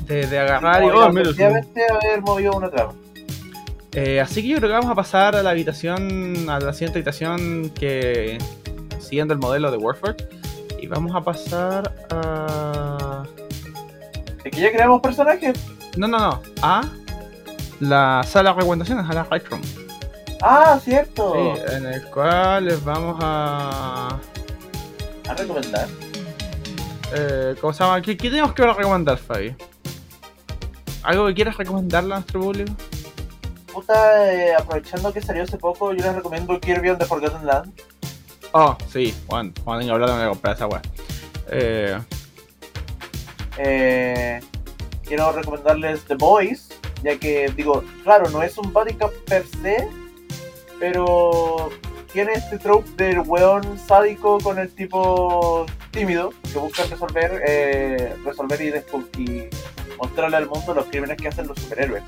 De, de agarrar y. Oh, mira, haber movido una trama. Eh, así que yo creo que vamos a pasar a la habitación, a la siguiente habitación que. Siguiendo el modelo de Warford. Y vamos a pasar a. Es que ya creamos personajes. No, no, no. A la sala de recomendaciones, a la Right Room. Ah, cierto. Sí, en el cual les vamos a. A recomendar. Eh, ¿Cómo se llama? ¿Qué, qué tenemos que recomendar, Fabi? ¿Algo que quieras recomendarle a nuestro público? Puta, eh, aprovechando que salió hace poco, yo les recomiendo Kirby on the Forgotten Land. Oh, sí, Juan, Juan tengo hablado, a comprar esa weá. Eh, Eh, quiero recomendarles The Boys, ya que, digo, claro, no es un body cup per se, pero tiene este trope del weón sádico con el tipo tímido que busca resolver, eh, resolver y, y mostrarle al mundo los crímenes que hacen los superhéroes.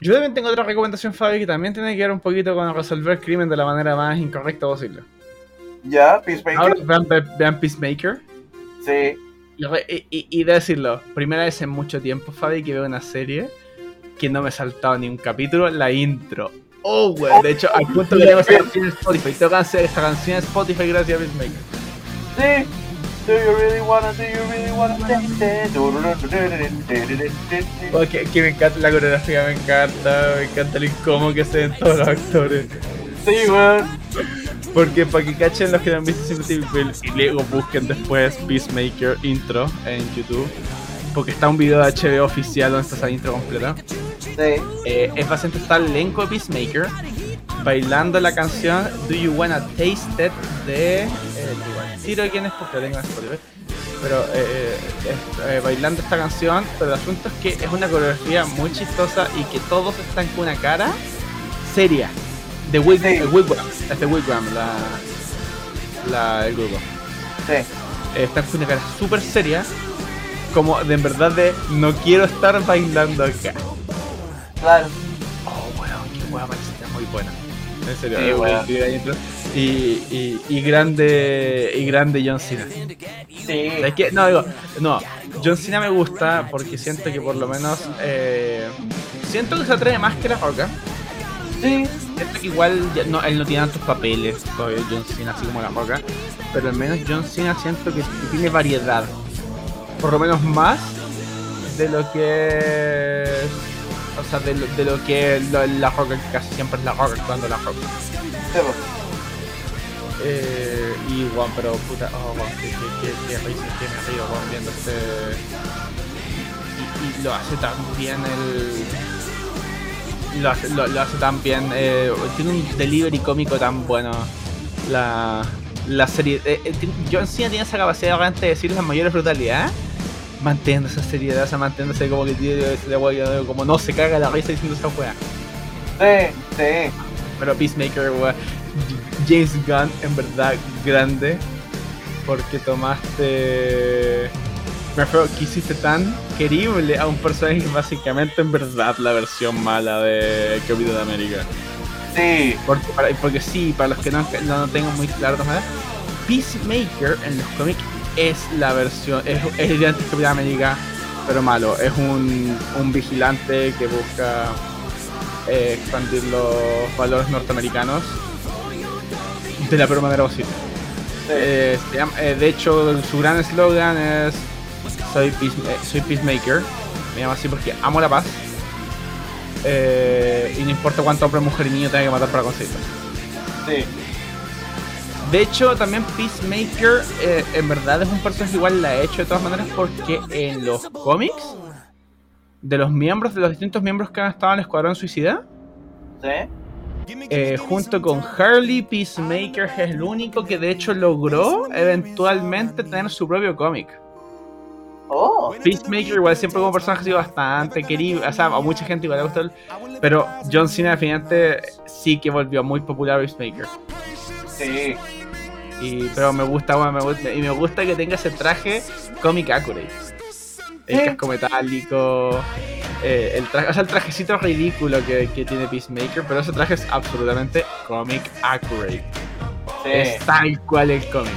Yo también tengo otra recomendación, Fabi, que también tiene que ver un poquito con resolver crimen de la manera más incorrecta posible. ¿Ya? Peacemaker. Ahora vean, vean Peacemaker. Sí. Y, decirlo, primera vez en mucho tiempo, Fabi, que veo una serie que no me he saltado ni un capítulo, la intro. Oh, güey. De hecho, al punto que tengo esa canción en Spotify. Tengo que hacer esta canción en Spotify gracias a Peacemaker. Sí. Do you really wanna, do you really wanna Oh, que, que me encanta la coreografía, me encanta, me encanta el incómodo que se ven todos los actores. Sí, weón. Porque para que cachen los que no han visto Bill y luego busquen después Peacemaker intro en YouTube. Porque está un video de HBO oficial donde está esa intro completa. Sí. Eh, es bastante está el elenco de Peacemaker bailando la canción Do You Wanna Taste It de. Eh, tiro quién es porque tengo en Spotify. Pero eh, es, eh, bailando esta canción, pero el asunto es que es una coreografía muy chistosa y que todos están con una cara seria. De Sí. Wigwam, es de Wigwam, la, la, el grupo. Sí. Eh, están con una cara súper seria, como de en verdad de no quiero estar bailando acá. Claro. Oh, weón, qué muy buena. En serio, Sí, eh, y, y, y, grande y grande John Cena. Sí. Que, no, digo, no, John Cena me gusta porque siento que por lo menos eh, siento que se atreve más que la roca. Sí. Siento que igual ya no, él no tiene tantos papeles todavía John Cena así como la roca. Pero al menos John Cena siento que tiene variedad. Por lo menos más de lo que es. O sea, de lo, de lo que es la roca, que casi siempre es la roca actuando la roca. Sí. Eh, y Juan, pero puta, oh, Juan, que, que, me río, Juan, viendo este. Y, y lo hace tan bien el. Lo hace, lo, lo hace tan bien. eh, tiene un delivery cómico tan bueno. La, la serie. eh, eh, tiene- John Cena tiene esa capacidad realmente de decir las mayores brutalidades. Manteniendo esa seriedad, o sea, manteniéndose como que weá, como no se caga la risa diciendo esa weá. Sí, sí. Pero Peacemaker, weón. James Gunn, en verdad, grande. Porque tomaste. Me refiero que hiciste tan querible a un personaje que básicamente, en verdad, la versión mala de Capitán América. Sí. Porque, para- porque sí, para los que no, no lo tengan muy claro, ¿no? Peacemaker en los cómics es la versión, es, es el antes Capitán América, pero malo. Es un, un vigilante que busca eh, expandir los valores norteamericanos de la peor manera posible. Sí. Eh, eh, de hecho, su gran eslogan es soy, peace- soy Peacemaker. Me llamo así porque amo la paz. Eh, y no importa cuánto hombre, mujer y niño tenga que matar para conseguirlo. Sí. De hecho, también Peacemaker eh, en verdad es un personaje igual la ha hecho de todas maneras porque en los cómics de los miembros, de los distintos miembros que han estado en el Escuadrón Suicida, Sí. eh, junto con Harley, Peacemaker es el único que de hecho logró eventualmente tener su propio cómic. Oh. Peacemaker igual siempre como personaje ha sido bastante querido, o sea, a mucha gente igual le gusta, el- pero John Cena definitivamente sí que volvió muy popular Peacemaker. Sí. Y, pero me gusta, bueno, me gusta, y me gusta que tenga ese traje comic accurate. El Sí. casco metálico, eh, el traje, o sea, el trajecito ridículo que, que tiene Peacemaker, pero ese traje es absolutamente comic accurate. Sí. Es tal cual el cómic.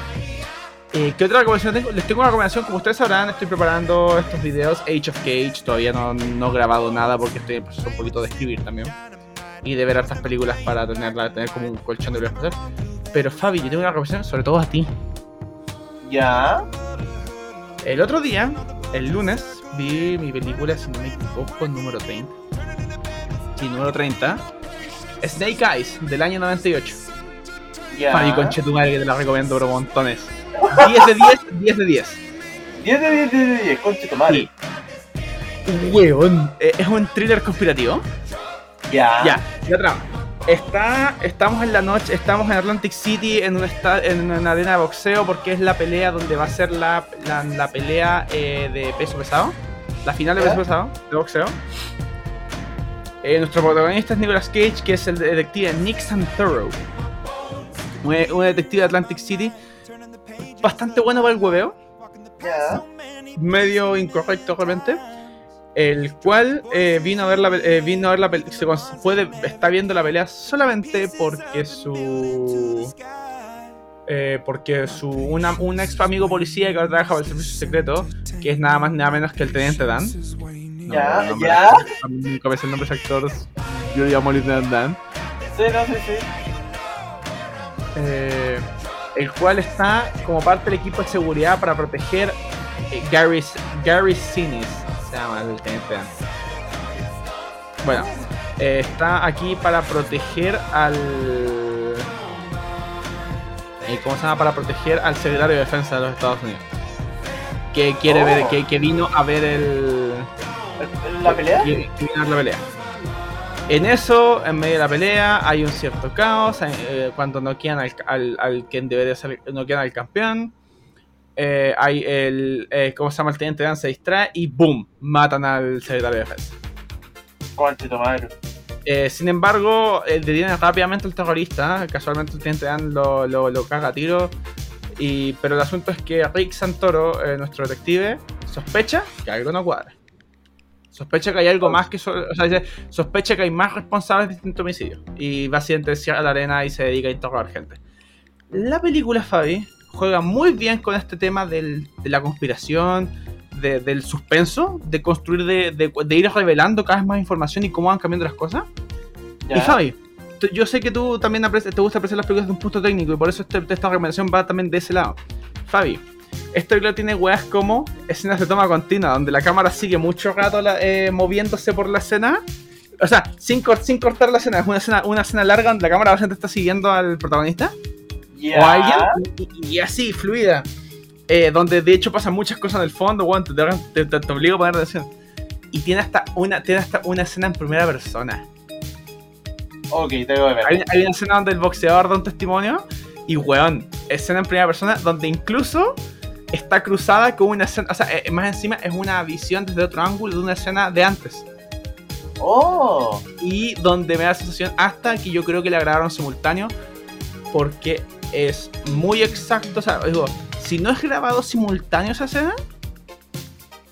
Eh, ¿Qué otra recomendación tengo? Les tengo una recomendación, como ustedes sabrán, estoy preparando estos videos, Age of Cage, todavía no, no he grabado nada porque estoy en proceso un poquito de escribir también. Y de ver hartas películas para tenerla, tener como un colchón de hacer. Pero Fabi, yo tengo una recomendación sobre todo a ti. Ya. El otro día, el lunes, vi mi película, si no me equivoco, número 30. Sí, número 30. Snake Eyes, del año 98. Ya. Fabi, conchetumadre, que te la recomiendo por montones. 10 de 10, 10 de 10. 10 de 10 de 10, conche tu madre. Sí. Weón, eh, es un thriller conspirativo. Ya. Ya, la trama. Está, estamos en la noche, estamos en Atlantic City en, una arena de boxeo porque es la pelea donde va a ser la, la, la pelea eh, de peso pesado. La final de peso pesado, de boxeo. Eh, nuestro protagonista es Nicolas Cage, que es el detective Nick Santoro. Un, detective de Atlantic City. Bastante bueno para el hueveo medio incorrecto realmente. El cual eh, vino a ver la eh, vino a ver la se puede está viendo la pelea solamente porque su eh, porque su una, un ex amigo policía que ahora trabaja para el servicio secreto que es nada más nada menos que el teniente Dan No, Ya, no, ya. no, nunca me sé el nombre de actor yo lo llamo Lieutenant Dan Sí, no, sí, sí. eh, el cual está como parte del equipo de seguridad para proteger eh, Gary, Gary Sinise, el. Bueno, eh, está aquí para proteger al. eh, ¿Cómo se llama? Para proteger al secretario de defensa de los Estados Unidos. Que quiere Oh. ver, que, que vino a ver el. ¿La pelea? que- que vino a ver la pelea. En eso, en medio de la pelea, hay un cierto caos. eh, cuando no quedan al, al, al quien debería ser, no quedan al campeón. Eh, hay el. eh, ¿Cómo se llama? El teniente Dan se distrae y ¡boom! Matan al secretario de defensa. Conchito madre. Eh, sin embargo, detienen rápidamente al terrorista. Casualmente el teniente Dan lo, lo, lo caga a tiro. Y, pero el asunto es que Rick Santoro, nuestro detective, sospecha que algo no cuadra. Sospecha que hay algo más que. so- o sea, dice, sospecha que hay más responsables de distintos homicidios. Y básicamente cierra la arena y se dedica a interrogar gente. La película, Fabi, juega muy bien con este tema del- de la conspiración, de- del suspenso, de construir, de, de- de ir revelando cada vez más información y cómo van cambiando las cosas. Y Fabi, tú- yo sé que tú también te gusta apreciar las películas de un punto técnico y por eso este- esta recomendación va también de ese lado. Fabi, esta película tiene weas como escenas de toma continua, donde la cámara sigue mucho rato la- eh, moviéndose por la escena. O sea, sin, sin cortar la escena, es una escena, una escena larga donde la cámara bastante está siguiendo al protagonista O alguien y, y- y así, fluida. Eh, donde de hecho pasan muchas cosas en el fondo, weón, te, te, te, te obliga a poner atención. Y tiene hasta una, tiene hasta una escena en primera persona. Ok, tengo que ver. Hay, hay una escena donde el boxeador da un testimonio y, weón, escena en primera persona donde incluso está cruzada con una escena, o sea, eh, más encima es una visión desde otro ángulo de una escena de antes. Oh. Y donde me da la sensación hasta que yo creo que la grabaron simultáneo porque es muy exacto, o sea, digo, si no es grabado simultáneo esa escena,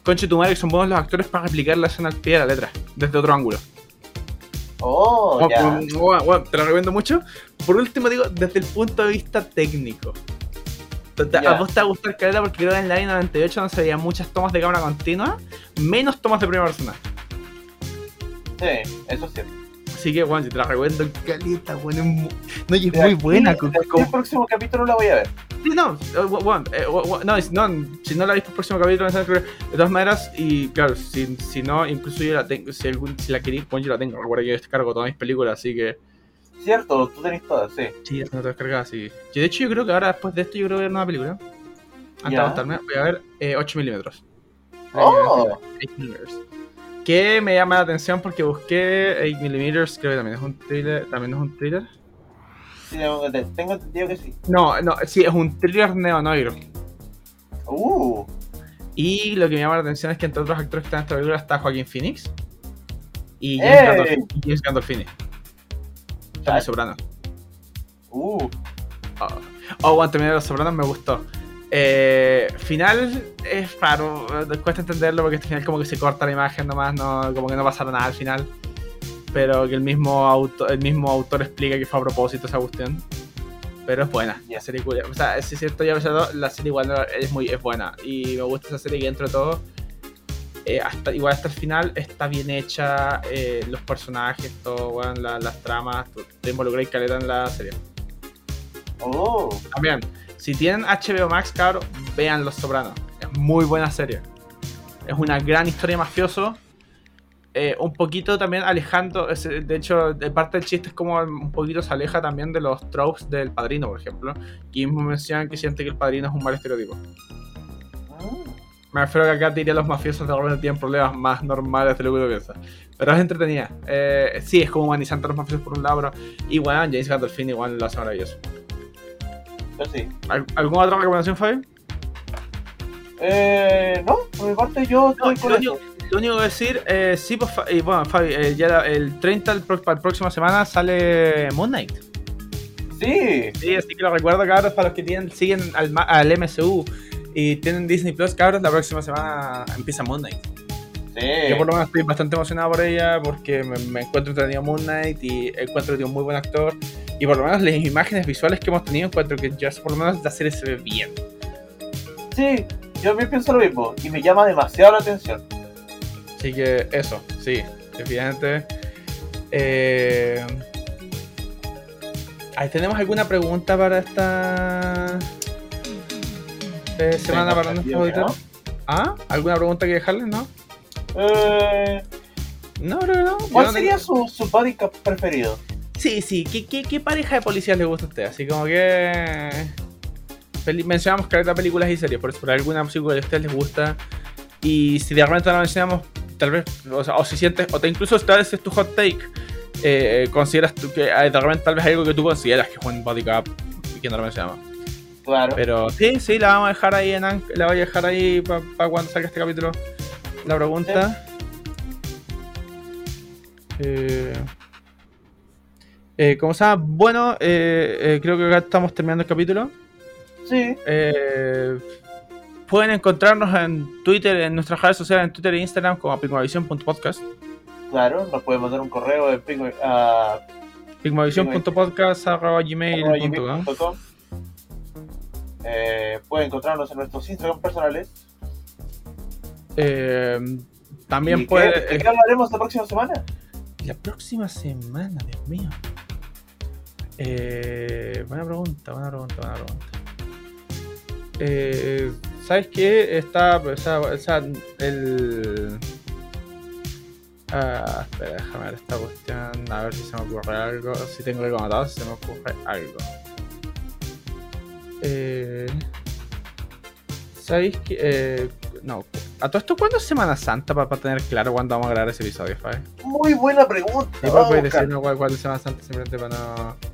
conche tu madre que son buenos los actores para replicar la escena al pie de la letra, desde otro ángulo. Oh, Bueno, ya. bueno, bueno, bueno, te lo recomiendo mucho. Por último, digo, desde el punto de vista técnico. A vos te va a gustar caleta porque creo que en la I-98 no se veían muchas tomas de cámara continua, menos tomas de primera persona. Sí, eso sí. Así que, bueno, si te la recomiendo, caleta, bueno, es no, y muy buena. de co- aquí como- El próximo capítulo la voy a ver. Sí, no, eh, bueno, eh, bueno, no, es- no, si no la viste el próximo capítulo, de todas maneras, y claro, si, si no, incluso yo la tengo, si, algún, si la queréis, bueno, yo la tengo. Recuerda que yo descargo todas mis películas, así que. Cierto, tú tenés todas, sí. Sí, ya tengo todo descargado, así. Yo, de hecho, yo creo que ahora, después de esto, yo creo que ver una película. Antes de acostarme, voy a ver eh, 8 milímetros. Oh. 8 milímetros. Que me llama la atención porque busqué 8 milímetros, creo que también es un thriller. También es un thriller. Sí, tengo entendido que sí. No, no, sí, es un thriller neo-noir. Uh. Y lo que me llama la atención es que entre otros actores que están en esta película está Joaquín Phoenix y ¡Ey! James, Gandolfini, y James Gandolfini. Chale. Los Sopranos. Uh. Oh, oh, bueno, terminé Los Sopranos, me gustó. Eh, final es raro, eh, cuesta entenderlo porque este final como que se corta la imagen nomás, no, como que no pasa nada al final. Pero que el mismo, auto, el mismo autor explica que fue a propósito esa cuestión. Pero es buena, Ya. la serie culia. O sea, si es cierto, ya la serie igual es muy es buena. Y me gusta esa serie que dentro de todo, eh, hasta, igual hasta el final, está bien hecha. eh, los personajes, todo, weón, la- las tramas, te involucré caleta en la serie. Oh. También, si tienen HBO Max, cabrón, vean Los Sopranos. Es muy buena serie. Es una gran historia mafioso. Eh, un poquito también alejando. De hecho, parte del chiste es como un poquito se aleja también de los tropes del padrino, por ejemplo. Que mismo mencionan que siente que el padrino es un mal estereotipo. Me refiero que acá diría los mafiosos de repente tienen problemas más normales de lo que uno piensa. Pero es entretenida. Eh, sí, es como humanizante a los mafiosos por un lado, pero igual James Gandolfini igual lo hace maravilloso. Sí. ¿Al- ¿Alguna otra recomendación, Fabi? Eh, no, por mi parte yo No, estoy con lo, eso. único, lo único que decir, eh, sí, pues, bueno, Fabi, eh, ya el 30 del pro- para la próxima semana sale Moon Knight. Sí, Sí, así que lo recuerdo, cabros, para los que tienen, siguen al, ma- al MCU y tienen Disney Plus, cabros, la próxima semana empieza Moon Knight. Yo por sí. lo menos estoy bastante emocionado por ella porque me, me encuentro entretenido Moon Knight y encuentro que un muy buen actor. Y por lo menos las imágenes visuales que hemos tenido encuentro que ya por lo menos la serie se ve bien. Sí, yo también pienso lo mismo y me llama demasiado la atención. Así que eso, sí, definitivamente. Eh, ahí ¿Tenemos alguna pregunta para esta eh, semana para nuestros ¿no? auditores? ¿Ah? ¿Alguna pregunta que dejarles? ¿No? Eh, No, no. Yo ¿Cuál no sería tengo- su, su body preferido? Sí, sí. ¿Qué, qué, qué pareja de policías le gusta a usted? Así como que. Mencionamos que hay películas y series, por eso por alguna película que a ustedes les gusta. Y si de repente la mencionamos, tal vez. O, sea, o si sientes. O te incluso tal vez es tu hot take. eh, consideras tú que hay de repente tal vez algo que tú consideras que es un body cup y que no lo mencionamos. Claro. Pero sí, sí, la vamos a dejar ahí en la voy a dejar ahí para cuando salga este capítulo. La pregunta. Eh, eh, ¿Cómo se llama? Bueno, eh, eh, creo que acá estamos terminando el capítulo. Sí, Eh, pueden encontrarnos en Twitter, en nuestras redes sociales, en Twitter e Instagram como pigmavision.podcast. claro. Nos pueden mandar un correo pingo- a pigmavision.podcast.gmail.com gmail.com. Eh, pueden encontrarnos en nuestros Instagram personales. eh, También ¿Y puede... qué, ¿De qué hablaremos la próxima semana? La próxima semana, Dios mío. Eh, buena pregunta, buena pregunta, buena pregunta. Eh, ¿Sabes qué? Está, o sea, o sea, el... Ah, espera, déjame ver esta cuestión, a ver si se me ocurre algo, si tengo algo anotado, si se me ocurre algo. Eh, ¿Sabéis qué? Eh, no, a todo esto, ¿cuándo es Semana Santa para, tener claro cuándo vamos a grabar ese episodio, Fabi? Muy buena pregunta. Sí, Vamos a puedes buscar. decirnos cuál, cuál es Semana Santa simplemente para no.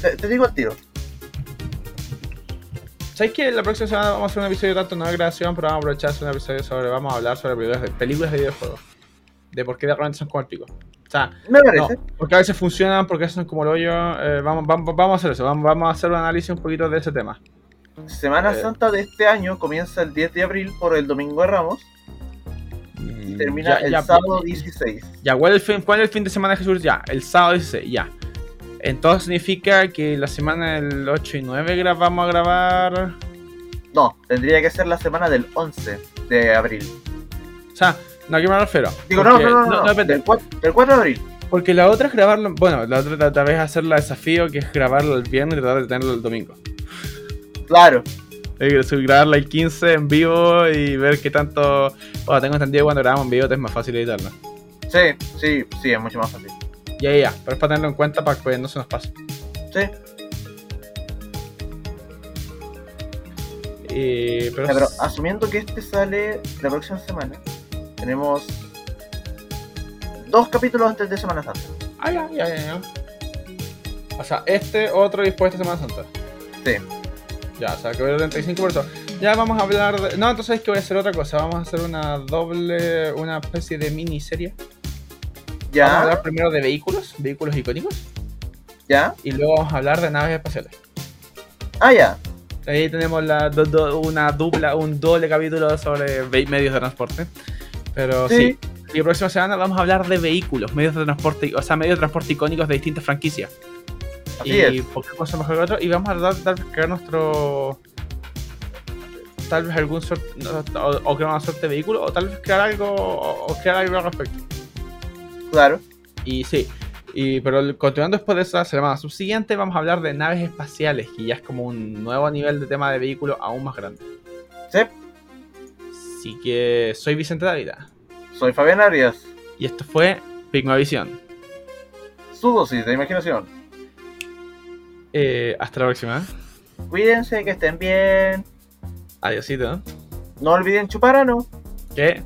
Te, te digo al tiro. ¿Sabes que la próxima semana vamos a hacer un episodio tanto no de grabación, pero vamos a aprovechar un episodio sobre. Vamos a hablar sobre películas de, películas de videojuegos. De por qué de repente son como el pico. O sea, Me no, parece. porque a veces funcionan, porque a veces son como el hoyo. eh, vamos, vamos, vamos a hacer eso, vamos, vamos a hacer un análisis un poquito de ese tema. Semana Eh. Santa de este año comienza el 10 de abril por el Domingo de Ramos y termina Ya, el ya, sábado 16. Ya, ¿cuál es, el fin, ¿cuál es el fin de semana de Jesús? Ya, el sábado 16, ya. Entonces significa que la semana del 8 y 9 gra- vamos a grabar. No, tendría que ser la semana del 11 de abril. O sea, no, ¿a qué me refiero? Digo, no, no, no, no, no, depende. del, 4, del 4 de abril. Porque la otra es grabarlo. Bueno, la otra tal vez es hacer la desafío, que es grabarlo el viernes y tratar de tenerlo el domingo. Claro. Hay que subir- grabarla el 15 en vivo y ver qué tanto. Bueno, tengo entendido que cuando grabamos en vivo es más fácil editarlo. Sí, sí, sí, es mucho más fácil. Ya, ya. Pero es para tenerlo en cuenta para que no se nos pase. Sí, Y, pero, Ya, pero asumiendo que este sale la próxima semana, tenemos dos capítulos antes de Semana Santa. Ah, ya, ya, ya, ya. O sea, este, otro después de Semana Santa. Sí. Ya, o sea, que voy a 35 por eso. Ya vamos a hablar de. No, entonces es que voy a hacer otra cosa. Vamos a hacer una doble. Una especie de miniserie. Vamos a ¿Ya? hablar primero de vehículos, vehículos icónicos. ¿Ya? Y luego vamos a hablar de naves espaciales. Ah, ya. Ahí tenemos la, do- do- una dupla, un doble capítulo sobre medios de transporte. Pero sí. Sí. Y la próxima semana vamos a hablar de vehículos, medios de transporte, o sea, medios de transporte icónicos de distintas franquicias. Así y es. por qué cosa mejor que otro. Y vamos a dar, crear nuestro. Tal vez algún sorte. O, o crear una suerte de vehículo, o tal vez crear algo. O crear algo al respecto. Claro. Y sí. Y, pero continuando después de esa semana subsiguiente, vamos a hablar de naves espaciales, que ya es como un nuevo nivel de tema de vehículo aún más grande. Sí. Así que soy Vicente Dávila. Soy Fabián Arias. Y esto fue Pigmavisión. Su dosis de imaginación. Eh, hasta la próxima. Cuídense, que estén bien. Adiósito. No olviden chupar ano. Que